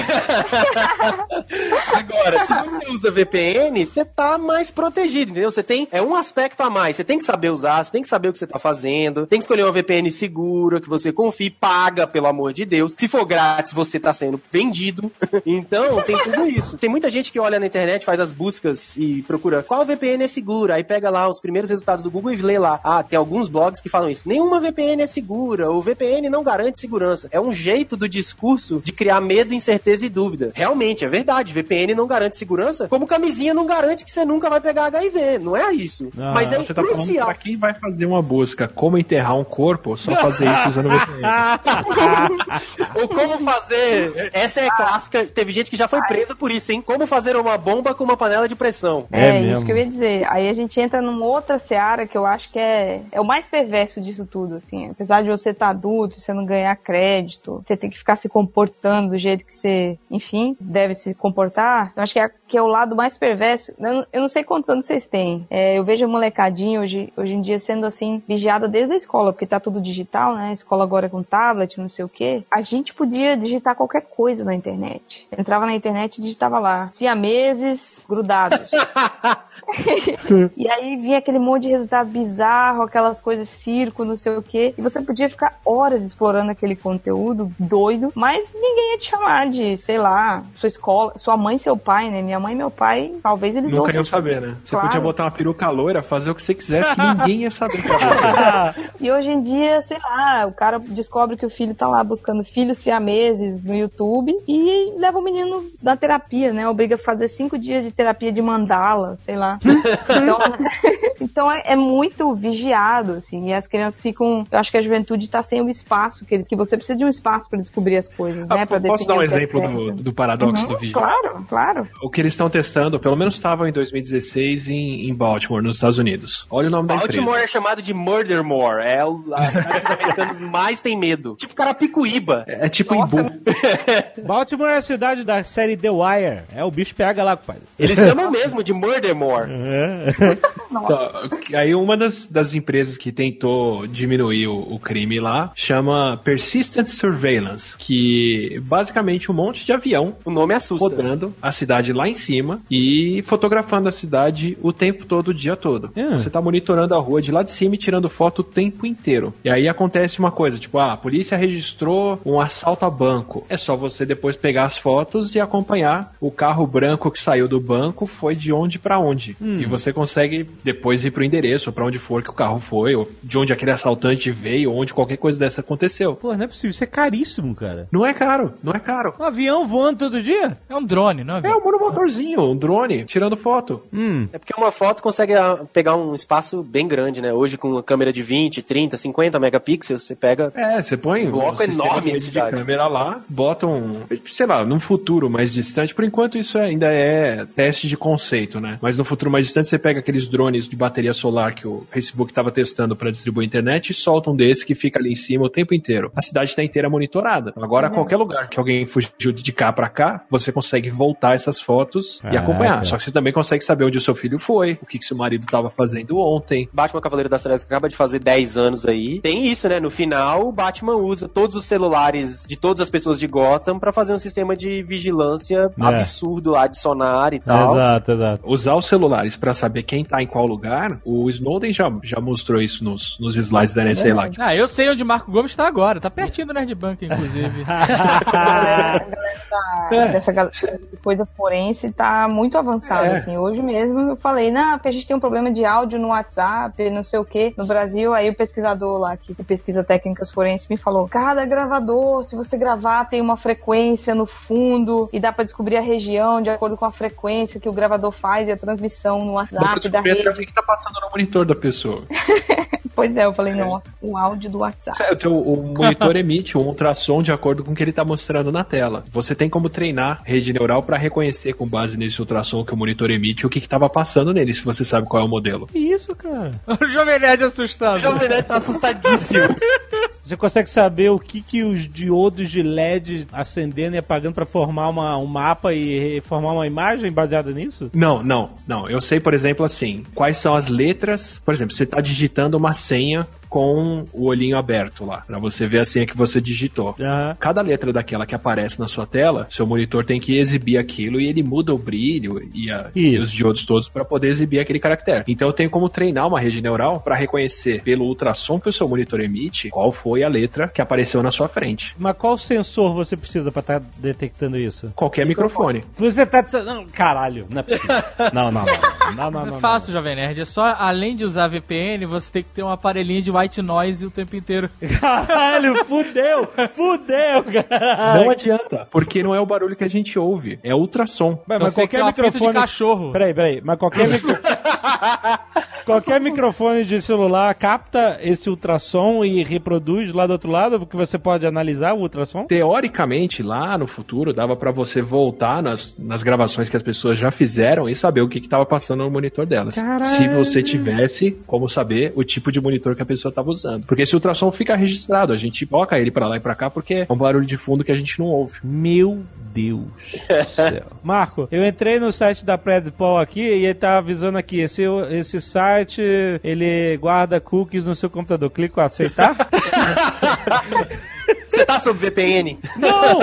Agora, se você usa VPN, você tá mais protegido, entendeu? Você tem é um aspecto a mais. Você tem que saber usar, você tem que saber o que você tá fazendo, tem que escolher uma VPN segura, que você confie, paga, pelo amor de Deus. Se for grátis, você tá sendo vendido. Então, tem tudo isso. Tem muita gente que olha na internet, faz as buscas e procura qual VPN é segura, aí pega lá os primeiros resultados do Google e lê lá. Ah, tem alguns blogs que falam isso. Nenhuma VPN é segura, o VPN não garante segurança. É um jeito do discurso de criar medo, incerteza e dúvida. Realmente, é verdade. VPN não garante segurança, como camisinha não garante que você nunca vai pegar HIV. Não é isso. Ah, Mas é Você tá crucial. pra quem vai fazer uma busca como enterrar um corpo, só fazer isso usando. Ou como fazer. Essa é clássica. Teve gente que já foi presa por isso, hein? Como fazer uma bomba com uma panela de pressão. É É, isso que eu ia dizer. Aí a gente entra numa outra seara que eu acho que é, é o mais perverso disso tudo, assim. Apesar de você estar adulto, você não ganhar crédito, você tem que ficar se comportando do jeito que você, enfim, deve se comportar. Eu acho que é, que é o lado mais perverso. Eu, não- eu não sei quantos anos vocês têm. É, eu vejo a molecadinha hoje, hoje em dia sendo, assim, vigiada desde a escola, porque tá tudo digital, né? A escola agora com tablet, não sei o quê. A gente podia digitar qualquer coisa na internet. Entrava na internet e digitava lá. Siameses grudados. e aí vinha aquele monte de resultado bizarro, aquelas coisas circo, não sei o quê. E você podia ficar horas explorando aquele conteúdo doido, mas ninguém ia te chamar de, sei lá, sua escola, sua mãe seu pai, né? Minha mãe e meu pai, talvez eles Nunca iam saber, né? Você Claro. podia botar uma peruca loira, fazer o que você quisesse, que ninguém ia saber pra você. E hoje em dia, sei lá, o cara descobre que o filho tá lá buscando filhos siameses no YouTube e leva o menino da terapia, né? Obriga a fazer cinco dias de terapia de mandala, sei lá. Então, então é, é muito vigiado, assim, e as crianças ficam. Eu acho que a juventude tá sem o espaço, que, eles, que você precisa de um espaço para descobrir as coisas, Ah, né? Pra posso dar um é exemplo do, do paradoxo Uhum, do vídeo? Claro, claro. O que eles estão testando, pelo menos estavam em 2016 em, em Baltimore, nos Estados Unidos. Olha o nome da Baltimore empresa. é chamado de Murdermore. É o, a cidade que os americanos mais têm medo. Tipo Carapicuíba. É tipo Nossa, Imbu. Baltimore é a cidade da série The Wire. É, o bicho pega lá, compadre. Eles chamam mesmo de Murdermore. Tá, Aí uma das, das empresas que tentou diminuir o, o crime lá chama Persistent Surveillance, que basicamente um monte de avião O nome assusta. rodando a cidade lá em cima e fotografando a cidade o tempo todo, o dia todo. É. Você tá monitorando a rua de lá de cima e tirando foto o tempo inteiro. E aí acontece uma coisa, tipo, ah, a polícia registrou um assalto a banco. É só você depois pegar as fotos e acompanhar o carro branco que saiu do banco foi de onde pra onde. E você consegue depois ir pro endereço, ou pra onde for que o carro foi, ou de onde aquele assaltante veio, onde qualquer coisa dessa aconteceu. Pô, não é possível. Isso é caríssimo, cara. Não é caro, não é caro. Um avião voando todo dia? É um drone, não é? É um monomotorzinho, um drone, tirando foto. Hum. É porque uma foto consegue ah, pegar um espaço bem grande, né? Hoje com uma câmera de 20, 30, 50 megapixels, você pega. É, você põe Um bloco sistema enorme de de, cidade. câmera lá, bota um, sei lá, num futuro mais distante, por enquanto isso ainda é teste de conceito, né? Mas no futuro mais distante você pega aqueles drones de bateria solar que o Facebook estava testando para distribuir a internet e solta um desse que fica ali em cima o tempo inteiro. A cidade está inteira monitorada. Agora, Uhum. qualquer lugar que alguém fugiu de cá para cá, você consegue voltar essas fotos e acompanhar. Só que você também consegue saber onde o seu filho foi, o que, que seu marido estava fazendo ontem. Batman Cavaleiro das Trevas que acaba de fazer 10 anos aí. Tem isso, né? No final, o Batman usa todos os celulares de todas as pessoas de Gotham pra fazer um sistema de vigilância É. absurdo lá de sonar e tal. Exato, exato. usar os celulares pra saber quem tá em qual lugar, o Snowden já, já mostrou isso nos, nos slides da NSA lá. Ah, eu sei onde Marco Gomes tá agora. Tá pertinho do Nerd Bank, inclusive. A galera, a galera da- É. dessa galera de coisa forense tá muito avançada, É. assim. Hoje mesmo eu falei, não, porque a gente tem um problema de áudio no WhatsApp, não sei o que, no Brasil. Aí o pesquisador lá que pesquisa técnicas forenses me falou, cada gravador, se você gravar, tem uma frequência no fundo e dá pra descobrir a região de acordo com a frequência que o gravador faz e a transmissão no WhatsApp da até o que, tá passando no monitor da pessoa. Pois é, eu falei, nossa, o áudio do WhatsApp. Certo, o, o monitor emite um ultrassom de acordo com o que ele tá mostrando na tela. Você tem como treinar rede neural pra reconhecer com base nesse ultrassom que o monitor emite o que, que tava passando nele, se você sabe qual é o modelo. Que isso, cara? o Jovem Nerd assustado. O Jovem Nerd tá assustadíssimo. Você consegue saber o que, que os diodos de LED acendendo e apagando pra formar uma, um mapa e formar uma imagem baseada nisso? Não, não, não. Eu sei, por exemplo, assim, quais são as letras. Por exemplo, você tá digitando uma senha com o olhinho aberto lá, pra você ver a senha que você digitou. Aham. Cada letra daquela que aparece na sua tela, seu monitor tem que exibir aquilo e ele muda o brilho e, a- e os diodos todos para poder exibir aquele caractere. Então eu tenho como treinar uma rede neural para reconhecer pelo ultrassom que o seu monitor emite qual foi a letra que apareceu na sua frente. Mas qual sensor você precisa pra estar detectando isso? Qualquer microfone. Você tá. Não, caralho, não é possível. Não, não, não. Não, não, não. É não, fácil, Jovem Nerd. É só, além de usar VPN, você tem que ter um aparelhinho de white noise o tempo inteiro. Caralho, fudeu! Fudeu, cara! Não adianta, porque não é o barulho que a gente ouve, é ultrassom. Mas, Então mas qualquer microfone. de cachorro. Peraí, peraí. Mas qualquer micro... qualquer microfone de celular capta esse ultrassom e reproduz lá do outro lado, porque você pode analisar o ultrassom? Teoricamente, lá no futuro, dava pra você voltar nas, nas gravações que as pessoas já fizeram e saber o que estava passando no monitor delas. Caralho. Se você tivesse como saber o tipo de monitor que a pessoa estava usando. Porque esse ultrassom fica registrado, a gente toca ele pra lá e pra cá porque é um barulho de fundo que a gente não ouve. Meu Deus do céu. Marco, eu entrei no site da Predpol aqui e ele tá avisando aqui, esse, esse site, ele guarda cookies no seu computador. Clico em aceitar? Você tá sob VPN? Não!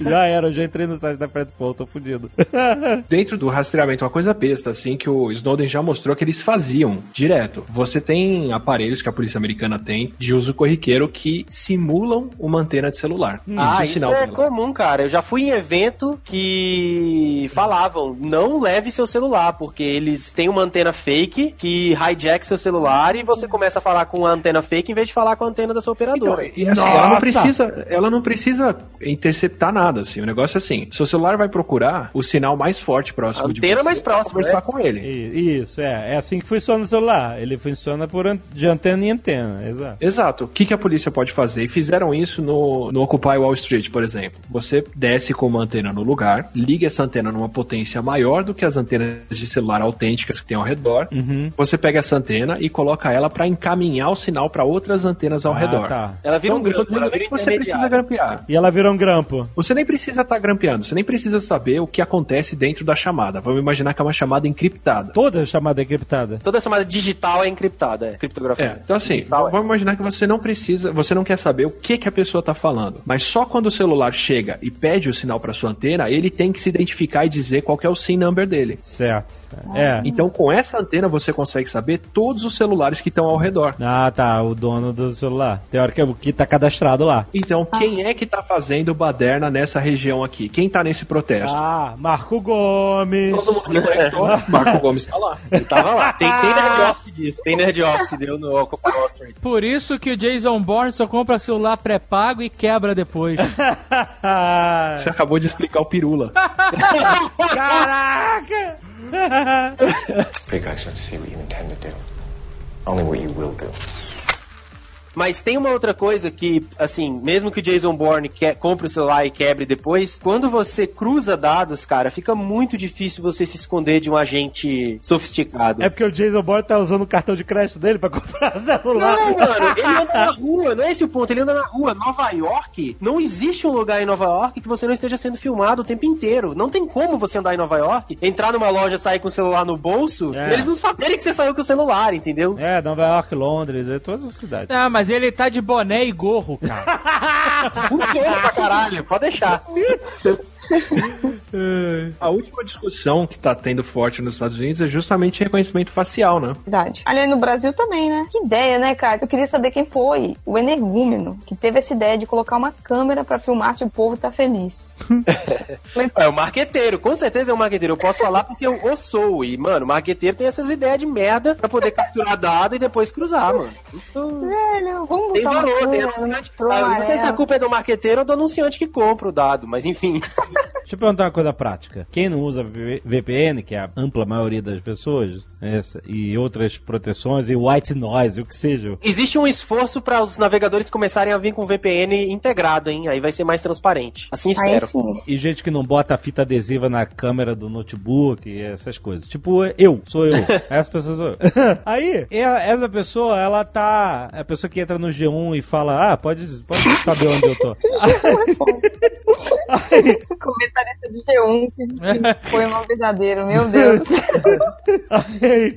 já era, eu já entrei no site da Predpol, tô fudido. Dentro do rastreamento, uma coisa besta, assim, que o Snowden já mostrou que eles faziam direto. Você tem aparelhos que a polícia americana tem de uso corriqueiro que simulam uma antena de celular. Ah, é isso sinal é do- comum, cara. Eu já fui em evento que falavam, não leve seu celular, porque eles têm uma antena fake que hijack seu celular e você começa a falar com a antena fake em vez de falar com a antena da sua Então, operadora. e assim, ela não precisa, ela não precisa interceptar nada, assim. O negócio é assim, seu celular vai procurar o sinal mais forte próximo A de antena você mais pra próxima, conversar né? com ele. Isso, é. É assim que funciona o celular. Ele funciona por an- de antena em antena, exato. Exato. O que, que a polícia pode fazer? E fizeram isso no, no Occupy Wall Street, por exemplo. Você desce com uma antena no lugar, liga essa antena numa potência maior do que as antenas de celular autênticas que tem ao redor. Uhum. Você pega essa antena e coloca ela para encaminhar o sinal para outras antenas ao Ah, redor. tá. Ela vira um Então, eu grampo, dizendo nem vira você precisa grampear. E ela virou um grampo. Você nem precisa estar grampeando, você nem precisa saber o que acontece dentro da chamada. Vamos imaginar que é uma chamada encriptada. Toda chamada é encriptada. Toda chamada digital é encriptada, é É, criptografia. então assim, Digital, é. vamos imaginar que você não precisa, você não quer saber o que, que a pessoa tá falando. Mas só quando o celular chega e pede o sinal para sua antena, ele tem que se identificar e dizer qual que é o SIM number dele. Certo. É. Então, com essa antena, você consegue saber todos os celulares que estão ao redor. Ah, tá. O dono do celular. Que é o que tá cadastrado lá. Então, quem é que tá fazendo baderna nessa região aqui? Quem tá nesse protesto? Ah, Marco Gomes. Todo mundo que conectou, Marco Gomes tá lá. Ele tava lá. Tem, tem Nerd Office disso. Tem Nerd Office, deu no Occupy Wall Street. Por isso que o Jason Bourne só compra celular pré-pago e quebra depois. Você acabou de explicar o pirula. Caraca! Pretty guys, let's see what you intend to do. Only what you will do. Mas tem uma outra coisa que, assim, mesmo que o Jason Bourne que, compre o celular e quebre depois, quando você cruza dados, cara, fica muito difícil você se esconder de um agente sofisticado. É porque o Jason Bourne tá usando o cartão de crédito dele pra comprar celular. Não, mano, ele anda na rua, não é esse o ponto, ele anda na rua. Nova York, não existe um lugar em Nova York que você não esteja sendo filmado o tempo inteiro. Não tem como você andar em Nova York, entrar numa loja, sair com o celular no bolso, É. e eles não saberem que você saiu com o celular, entendeu? É, Nova York, Londres, é todas as cidades. Ah, mas ele tá de boné e gorro, cara. Funciona pra caralho, pode deixar. A última discussão que tá tendo forte nos Estados Unidos é justamente reconhecimento facial, né? Verdade. Aliás, no Brasil também, né? Que ideia, né, cara? Eu queria saber quem foi o energúmeno que teve essa ideia de colocar uma câmera pra filmar se o povo tá feliz. É o marqueteiro, com certeza é o marqueteiro. Eu posso falar porque eu o sou. E, mano, o marqueteiro tem essas ideias de merda pra poder capturar dado e depois cruzar, mano. Isso Velho, vamos tem botar uma valor, tem câmera no anunciante. metrô Ah, eu não sei se a culpa é do marqueteiro ou do anunciante que compra o dado, mas enfim. Deixa eu perguntar uma coisa prática. Quem não usa VPN, que é a ampla maioria das pessoas, essa, e outras proteções, e white noise, o que seja. Existe um esforço para os navegadores começarem a vir com VPN integrado, hein? Aí vai ser mais transparente. Assim Aí espero. E gente que não bota a fita adesiva na câmera do notebook e essas coisas. Tipo, eu, sou eu. Essa pessoa sou eu. Aí, essa pessoa, ela tá. É a pessoa que entra no G1 e fala: Ah, pode, pode saber onde eu tô. Comentarista de G1 que foi um verdadeiro, meu Deus.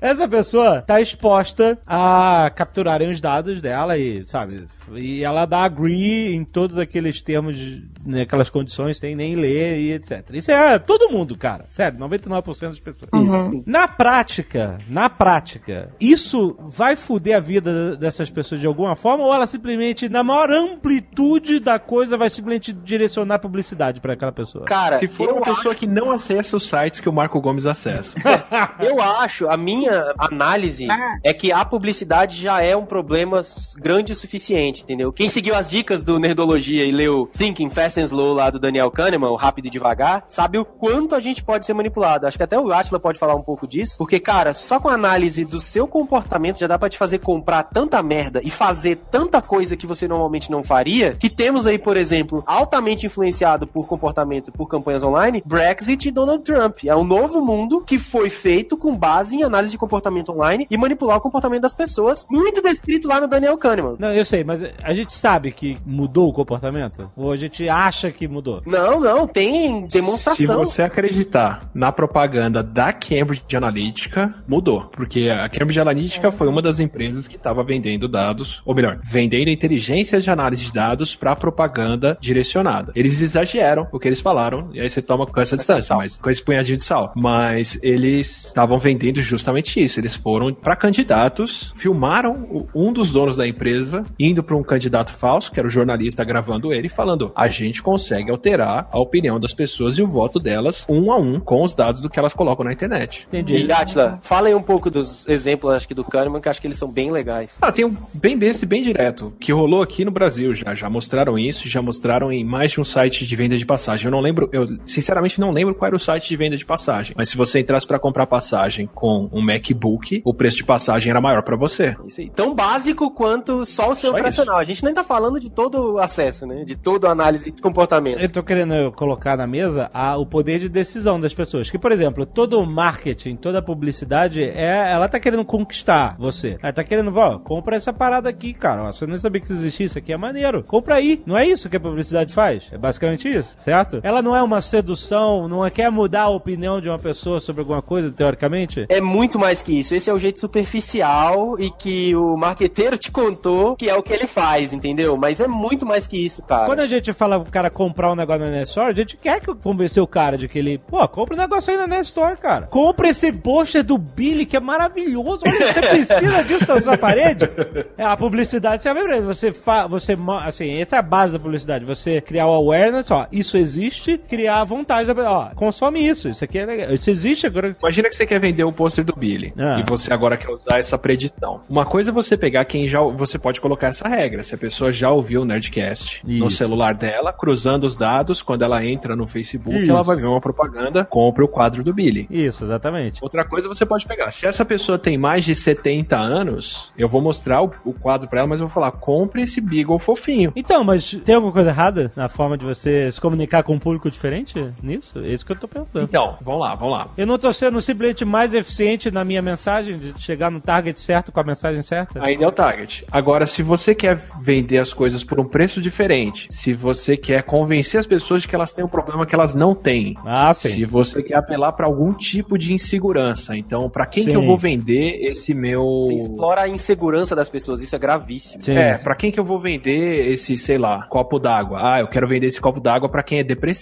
Essa pessoa tá exposta a capturarem os dados dela e, sabe, e ela dá agree em todos aqueles termos, né, aquelas condições, sem nem ler e etc. Isso é todo mundo, cara. Sério, 99% das pessoas. Isso. Na prática, na prática, isso vai foder a vida dessas pessoas de alguma forma ou ela simplesmente, na maior amplitude da coisa, vai simplesmente direcionar publicidade pra aquela pessoa? Cara, Se for uma pessoa acho- que não acessa os sites que o Marco Gomes acessa. Eu acho, a minha análise Ah. é que a publicidade já é um problema grande o suficiente, entendeu? Quem seguiu as dicas do Nerdologia e leu Thinking Fast and Slow lá do Daniel Kahneman, o Rápido e Devagar, sabe o quanto a gente pode ser manipulado. Acho que até o Atila pode falar um pouco disso, porque, cara, só com a análise do seu comportamento já dá pra te fazer comprar tanta merda e fazer tanta coisa que você normalmente não faria, que temos aí, por exemplo, altamente influenciado por comportamento, por campanhas online. Brexit e Donald Trump. É um novo mundo que foi feito com base em análise de comportamento online e manipular o comportamento das pessoas, muito descrito lá no Daniel Kahneman. Não, eu sei, mas a gente sabe que mudou o comportamento? Ou a gente acha que mudou? Não, não, tem Se demonstração. você acreditar na propaganda da Cambridge Analytica, mudou. Porque a Cambridge Analytica foi uma das empresas que estava vendendo dados, ou melhor, vendendo inteligências de análise de dados para propaganda direcionada. Eles exageram o que eles falaram, e aí você toma com essa distância, mas com esse punhadinho de sal. Mas eles estavam vendendo justamente isso. Eles foram para candidatos, filmaram um dos donos da empresa indo para um candidato falso, que era o jornalista gravando ele, falando: a gente consegue alterar a opinião das pessoas e o voto delas um a um com os dados do que elas colocam na internet. E Atila, fala aí um pouco dos exemplos, acho que do Kahneman, que acho que eles são bem legais. Ah, tem um bem besta e bem direto, que rolou aqui no Brasil já. Já mostraram isso, já mostraram em mais de um site de venda de passagem. Eu não lembro, eu sinceramente não lembro qual era o site de venda de passagem. Mas se você entrasse para comprar passagem com um MacBook, o preço de passagem era maior para você. Isso aí. Tão básico quanto só o seu Só operacional. A gente nem tá falando de todo o acesso, né? De toda a análise de comportamento. Eu tô querendo colocar na mesa a- o poder de decisão das pessoas. Que, por exemplo, todo marketing, toda publicidade, é, ela tá querendo conquistar você. Ela tá querendo, ó, compra essa parada aqui, cara. Ó, Você nem sabia que existia isso aqui, é maneiro. Compra aí. Não é isso que a publicidade faz? É basicamente isso, certo? Ela não é uma sedução, não é, quer mudar a opinião de uma pessoa sobre alguma coisa, teoricamente? É muito mais que isso. Esse é o jeito superficial e que o marqueteiro te contou que é o que ele faz, entendeu? Mas é muito mais que isso, cara. Quando a gente fala pro cara comprar um negócio na Net Store, a gente quer que convencer o cara de que ele, pô, compra um negócio aí na Net Store, cara. Compra esse pôster do Billy, que é maravilhoso. Olha, você precisa disso na sua parede. É, a publicidade pra isso. Você fa, você, assim, essa é a base da publicidade. Você criar o awareness, ó, isso existe, criar a vontade da ó, consome isso, isso aqui é legal. Isso existe agora. Imagina que você quer vender o pôster do Billy Ah. e você agora quer usar essa predição. Uma coisa é você pegar quem já. Você pode colocar essa regra. Se a pessoa já ouviu o Nerdcast no Isso. celular dela, cruzando os dados, quando ela entra no Facebook, Isso. ela vai ver uma propaganda, compre o quadro do Billy. Isso, exatamente. Outra coisa você pode pegar. Se essa pessoa tem mais de 70 anos, eu vou mostrar o, o quadro pra ela, mas eu vou falar: compre esse Beagle fofinho. Então, mas tem alguma coisa errada na forma de você se comunicar com um público diferente nisso? É isso que eu tô perguntando. Então, vamos lá, vamos lá. Eu não tô sendo simplesmente mais eficiente na minha mensagem, de chegar no target certo com a mensagem certa? Ainda é o target. Agora, se você quer vender as coisas por um preço diferente, se você quer convencer as pessoas de que elas têm um problema que elas não têm, Ah, sim. se você quer apelar para algum tipo de insegurança, então, para quem que Sim. eu vou vender esse meu. Você explora a insegurança das pessoas, isso é gravíssimo. Sim. É, pra quem que eu vou vender esse, sei lá, copo d'água? Ah, eu quero vender esse copo d'água pra quem é depressivo.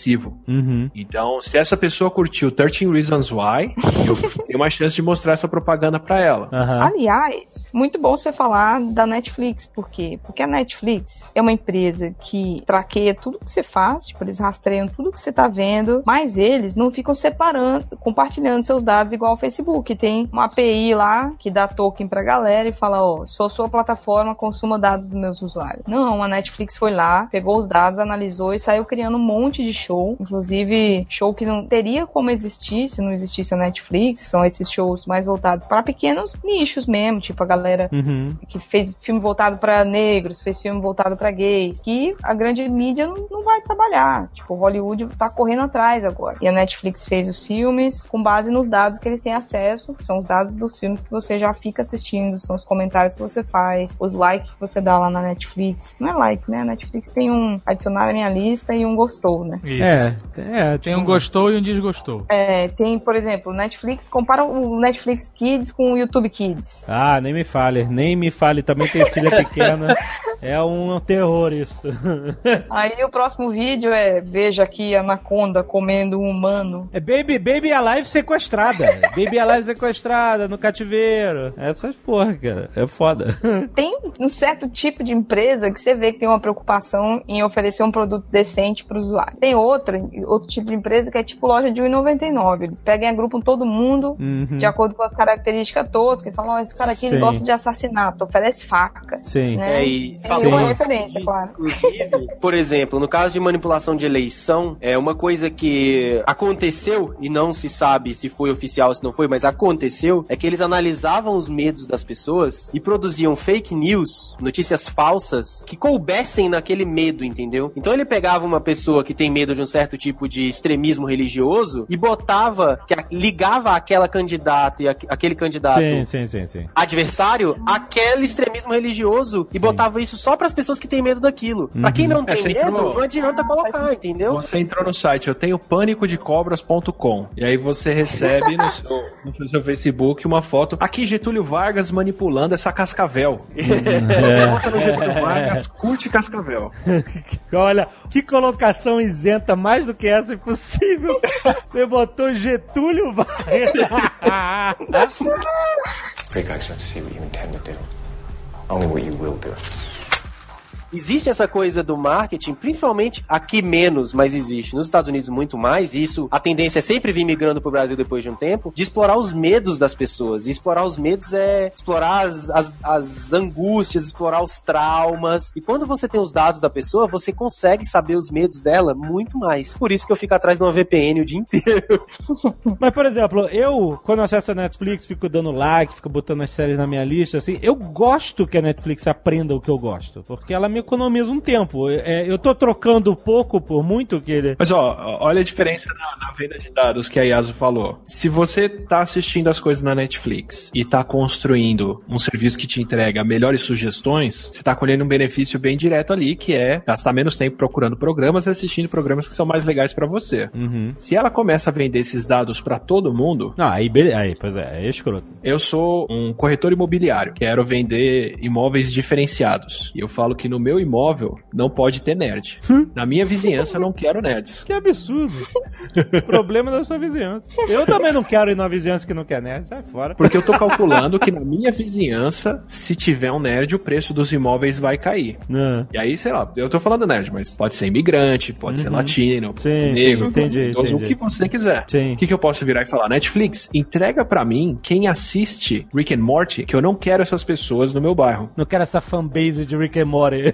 Uhum. Então, se essa pessoa curtiu 13 Reasons Why, eu tenho uma chance de mostrar essa propaganda pra ela. Aham. Aliás, muito bom você falar da Netflix, por quê? Porque a Netflix é uma empresa que traqueia tudo que você faz, tipo, eles rastreiam tudo que você tá vendo, mas eles não ficam separando, compartilhando seus dados igual o Facebook. Tem uma API lá que dá token pra galera e fala, ó, sou sua plataforma, consuma dados dos meus usuários. Não, a Netflix foi lá, pegou os dados, analisou e saiu criando um monte de show, inclusive show que não teria como existir se não existisse a Netflix, são esses shows mais voltados para pequenos nichos mesmo, tipo a galera Uhum. que fez filme voltado pra negros, fez filme voltado pra gays, que a grande mídia não, não vai trabalhar. Tipo, Hollywood tá correndo atrás agora. E a Netflix fez os filmes com base nos dados que eles têm acesso, que são os dados dos filmes que você já fica assistindo, são os comentários que você faz, os likes que você dá lá na Netflix. Não é like, né? A Netflix tem um adicionar à minha lista e um gostou, né? Isso. É, é, Tem um gostou e um desgostou. É, tem, por exemplo, Netflix, compara o Netflix Kids com o YouTube Kids. Ah, nem me fale, nem me fale, também tem filha pequena. É um terror isso. Aí o próximo vídeo é veja aqui a Anaconda comendo um humano. É Baby, Baby Alive sequestrada. Baby Alive sequestrada no cativeiro. Essas porra, cara. É foda. Tem um certo tipo de empresa que você vê que tem uma preocupação em oferecer um produto decente para o usuário. Tem outra, outro tipo de empresa que é tipo loja de R$1,99. Eles pegam e agrupam todo mundo Uhum. de acordo com as características toscas e falam, ó, esse cara aqui Sim. gosta de assassinato, oferece faca. Sim. né? É, e Tem uma referência, claro. Inclusive, por exemplo, no caso de manipulação de eleição, é uma coisa que aconteceu e não se sabe se foi oficial ou se não foi, mas aconteceu, é que eles analisavam os medos das pessoas e produziam fake news, notícias falsas, que coubessem naquele medo, entendeu? Então ele pegava uma pessoa que tem medo de um certo tipo de extremismo religioso e botava, que ligava aquela candidata e aque- aquele candidato Sim, sim, sim, sim. adversário aquele extremismo religioso e botava isso só pras pessoas que têm medo daquilo. Pra quem não tem É, medo, entrou- não adianta colocar, entendeu? Você entrou no site, eu tenho pânicodecobras.com. E aí você recebe no seu, no seu Facebook uma foto. Aqui Getúlio Vargas manipulando essa cascavel. Bota no Getúlio Vargas, curte cascavel. Olha, que colocação isenta, mais do que essa impossível. Você botou Getúlio Vargas. Precox not to see what you intend to do, only what you will do. Existe essa coisa do marketing, principalmente aqui menos, mas existe. Nos Estados Unidos muito mais, e isso, a tendência é sempre vir migrando pro Brasil depois de um tempo, de explorar os medos das pessoas. E explorar os medos é explorar as, as, as angústias, explorar os traumas. E quando você tem os dados da pessoa, você consegue saber os medos dela muito mais. Por isso que eu fico atrás de uma VPN o dia inteiro. Mas, por exemplo, eu, quando acesso a Netflix, fico dando like, fico botando as séries na minha lista, assim, eu gosto que a Netflix aprenda o que eu gosto, porque ela me economiza um tempo. É, eu tô trocando pouco por muito que ele... Mas ó, olha a diferença na, na venda de dados que a Yasu falou. Se você tá assistindo as coisas na Netflix e tá construindo um serviço que te entrega melhores sugestões, você tá colhendo um benefício bem direto ali, que é gastar menos tempo procurando programas e assistindo programas que são mais legais pra você. Uhum. Se ela começa a vender esses dados pra todo mundo, Não, aí, beleza, aí, pois é, é escroto. eu sou um corretor imobiliário, quero vender imóveis diferenciados. E eu falo que no meu imóvel não pode ter nerd. Na minha vizinhança eu não quero nerds. Que absurdo. Problema da sua vizinhança. Eu também não quero ir numa vizinhança que não quer nerd, sai fora. Porque eu tô calculando que na minha vizinhança, se tiver um nerd, o preço dos imóveis vai cair. Ah. E aí, sei lá, eu tô falando nerd, mas pode ser imigrante, pode ser latino, pode Sim, ser sim, negro, entendi, pode ser idoso, entendi. o que você quiser. Sim. O que, que eu posso virar e falar? Netflix, entrega pra mim quem assiste Rick and Morty, que eu não quero essas pessoas no meu bairro. Não quero essa fanbase de Rick and Morty.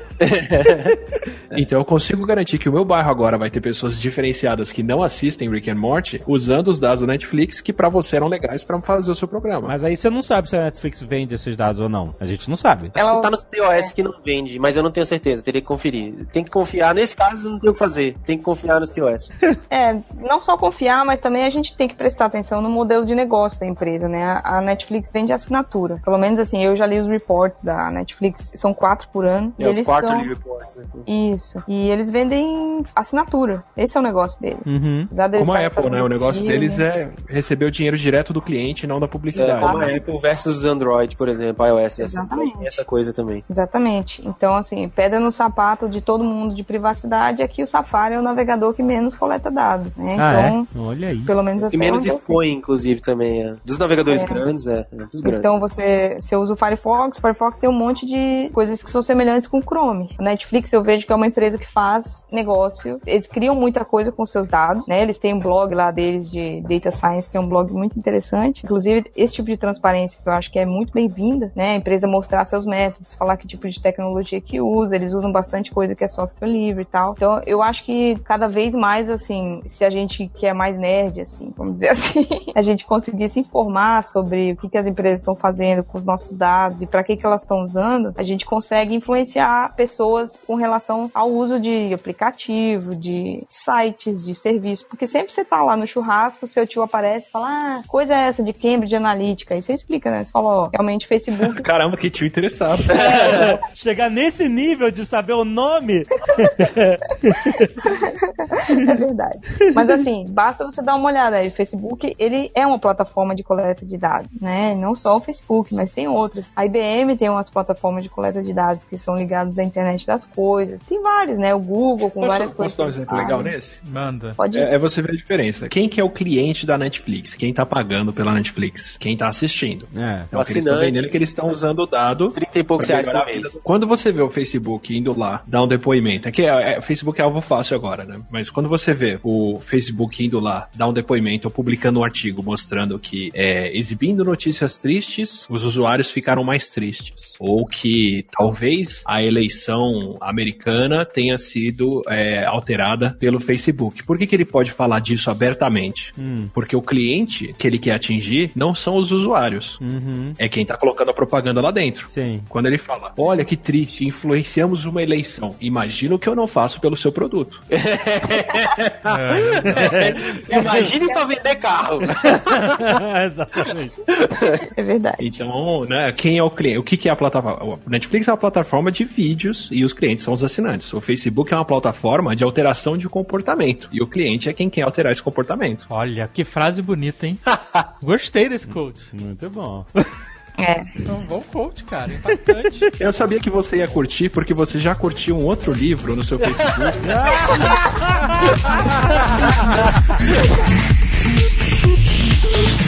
Então eu consigo garantir que o meu bairro agora vai ter pessoas diferenciadas que não assistem Rick and Morty usando os dados da Netflix que pra você eram legais pra fazer o seu programa. Mas aí você não sabe se a Netflix vende esses dados ou não. A gente não sabe. Ela tá nos TOS que não vende, mas eu não tenho certeza, teria que conferir. Tem que confiar, nesse caso não tem o que fazer, tem que confiar nos TOS. É, não só confiar, mas também a gente tem que prestar atenção no modelo de negócio da empresa, né? A Netflix vende assinatura. Pelo menos assim, eu já li os reports da Netflix, são quatro por ano. É, os eles quarterly são... reports, né? Isso. E eles vendem assinatura. Esse é o negócio dele. Uhum. Como a Apple, né? O negócio filme, deles é receber o dinheiro direto do cliente, não da É, publicidade. como a Apple versus Android, por exemplo, iOS, essa, Exatamente. essa coisa também. Exatamente. Então, assim, pedra no sapato de todo mundo de privacidade é que o Safari é o navegador que menos coleta dados, né? Ah, Então, é? Olha aí. pelo menos E menos sei. expõe, inclusive, também. É. Dos navegadores É. grandes, é. é, Dos grandes. Então você, você usa o Firefox, o Firefox tem um monte de coisas que são semelhantes com o Chrome. A Netflix eu vejo que é uma empresa que faz negócio, eles criam muita coisa com seus dados, né? Eles têm um blog lá deles de Data Science, que é um blog muito interessante. Inclusive, esse tipo de transparência que eu acho que é muito bem-vinda, né? A empresa mostrar seus métodos, falar que tipo de tecnologia que usa, eles usam bastante coisa que é software livre e tal. Então, eu acho que cada vez mais, assim, se a gente que é mais nerd, assim, vamos dizer assim, a gente conseguir se informar sobre o que, que as empresas estão fazendo com os nossos dados e para que, que elas estão usando, a gente consegue influenciar pessoas com relação ao uso de aplicativo, de sites, de serviços. Porque sempre você tá lá no churrasco, seu tio aparece e fala, ah, coisa é essa de Cambridge Analytica. Aí você explica, né? Você fala, ó, realmente Facebook Caramba, que tio interessado. Chegar nesse nível de saber o nome. é verdade. Mas assim, basta você dar uma olhada aí. O Facebook, ele é uma plataforma de coleta de dados, né? Não só o Facebook, mas tem outras. A IBM tem umas plataformas de coleta de dados que são ligadas à internet das coisas. Tem vários, né? O Google com várias Posso, coisas. posso dar um exemplo Ah, legal nesse? Manda. Pode. É, é você ver a diferença. Quem que é o cliente da Netflix? Quem tá pagando pela Netflix? Quem tá assistindo? É. Então, o que eles estão assinante. vendendo é que eles estão usando o dado 30 e poucos reais por mês. do- Quando você vê o Facebook indo lá, dar um depoimento, é que é, é- Facebook é alvo fácil agora, né? Mas quando você vê o Facebook indo lá, dar um depoimento ou publicando um artigo mostrando que é, exibindo notícias tristes, os usuários ficaram mais tristes. Ou que talvez a eleição americana tenha sido é, alterada pelo Facebook. Por que, que ele pode falar disso abertamente? Porque o cliente que ele quer atingir não são os usuários. Uhum. É quem tá colocando a propaganda lá dentro. Sim. Quando ele fala, olha que triste, influenciamos uma eleição. Imagina o que eu não faço pelo seu produto. Imagine pra vender carro. Exatamente. É verdade. Então, né, quem é o cliente? O que, que é a plataforma? O Netflix é uma plataforma de vídeos e os clientes são os assinantes. O Facebook é uma plataforma de alteração de comportamento. E o cliente é quem quer alterar esse comportamento. Olha, que frase bonita, hein? Gostei desse coach. Muito bom. É. Um bom coach, cara. Impactante. Eu sabia que você ia curtir porque você já curtiu um outro livro no seu Facebook.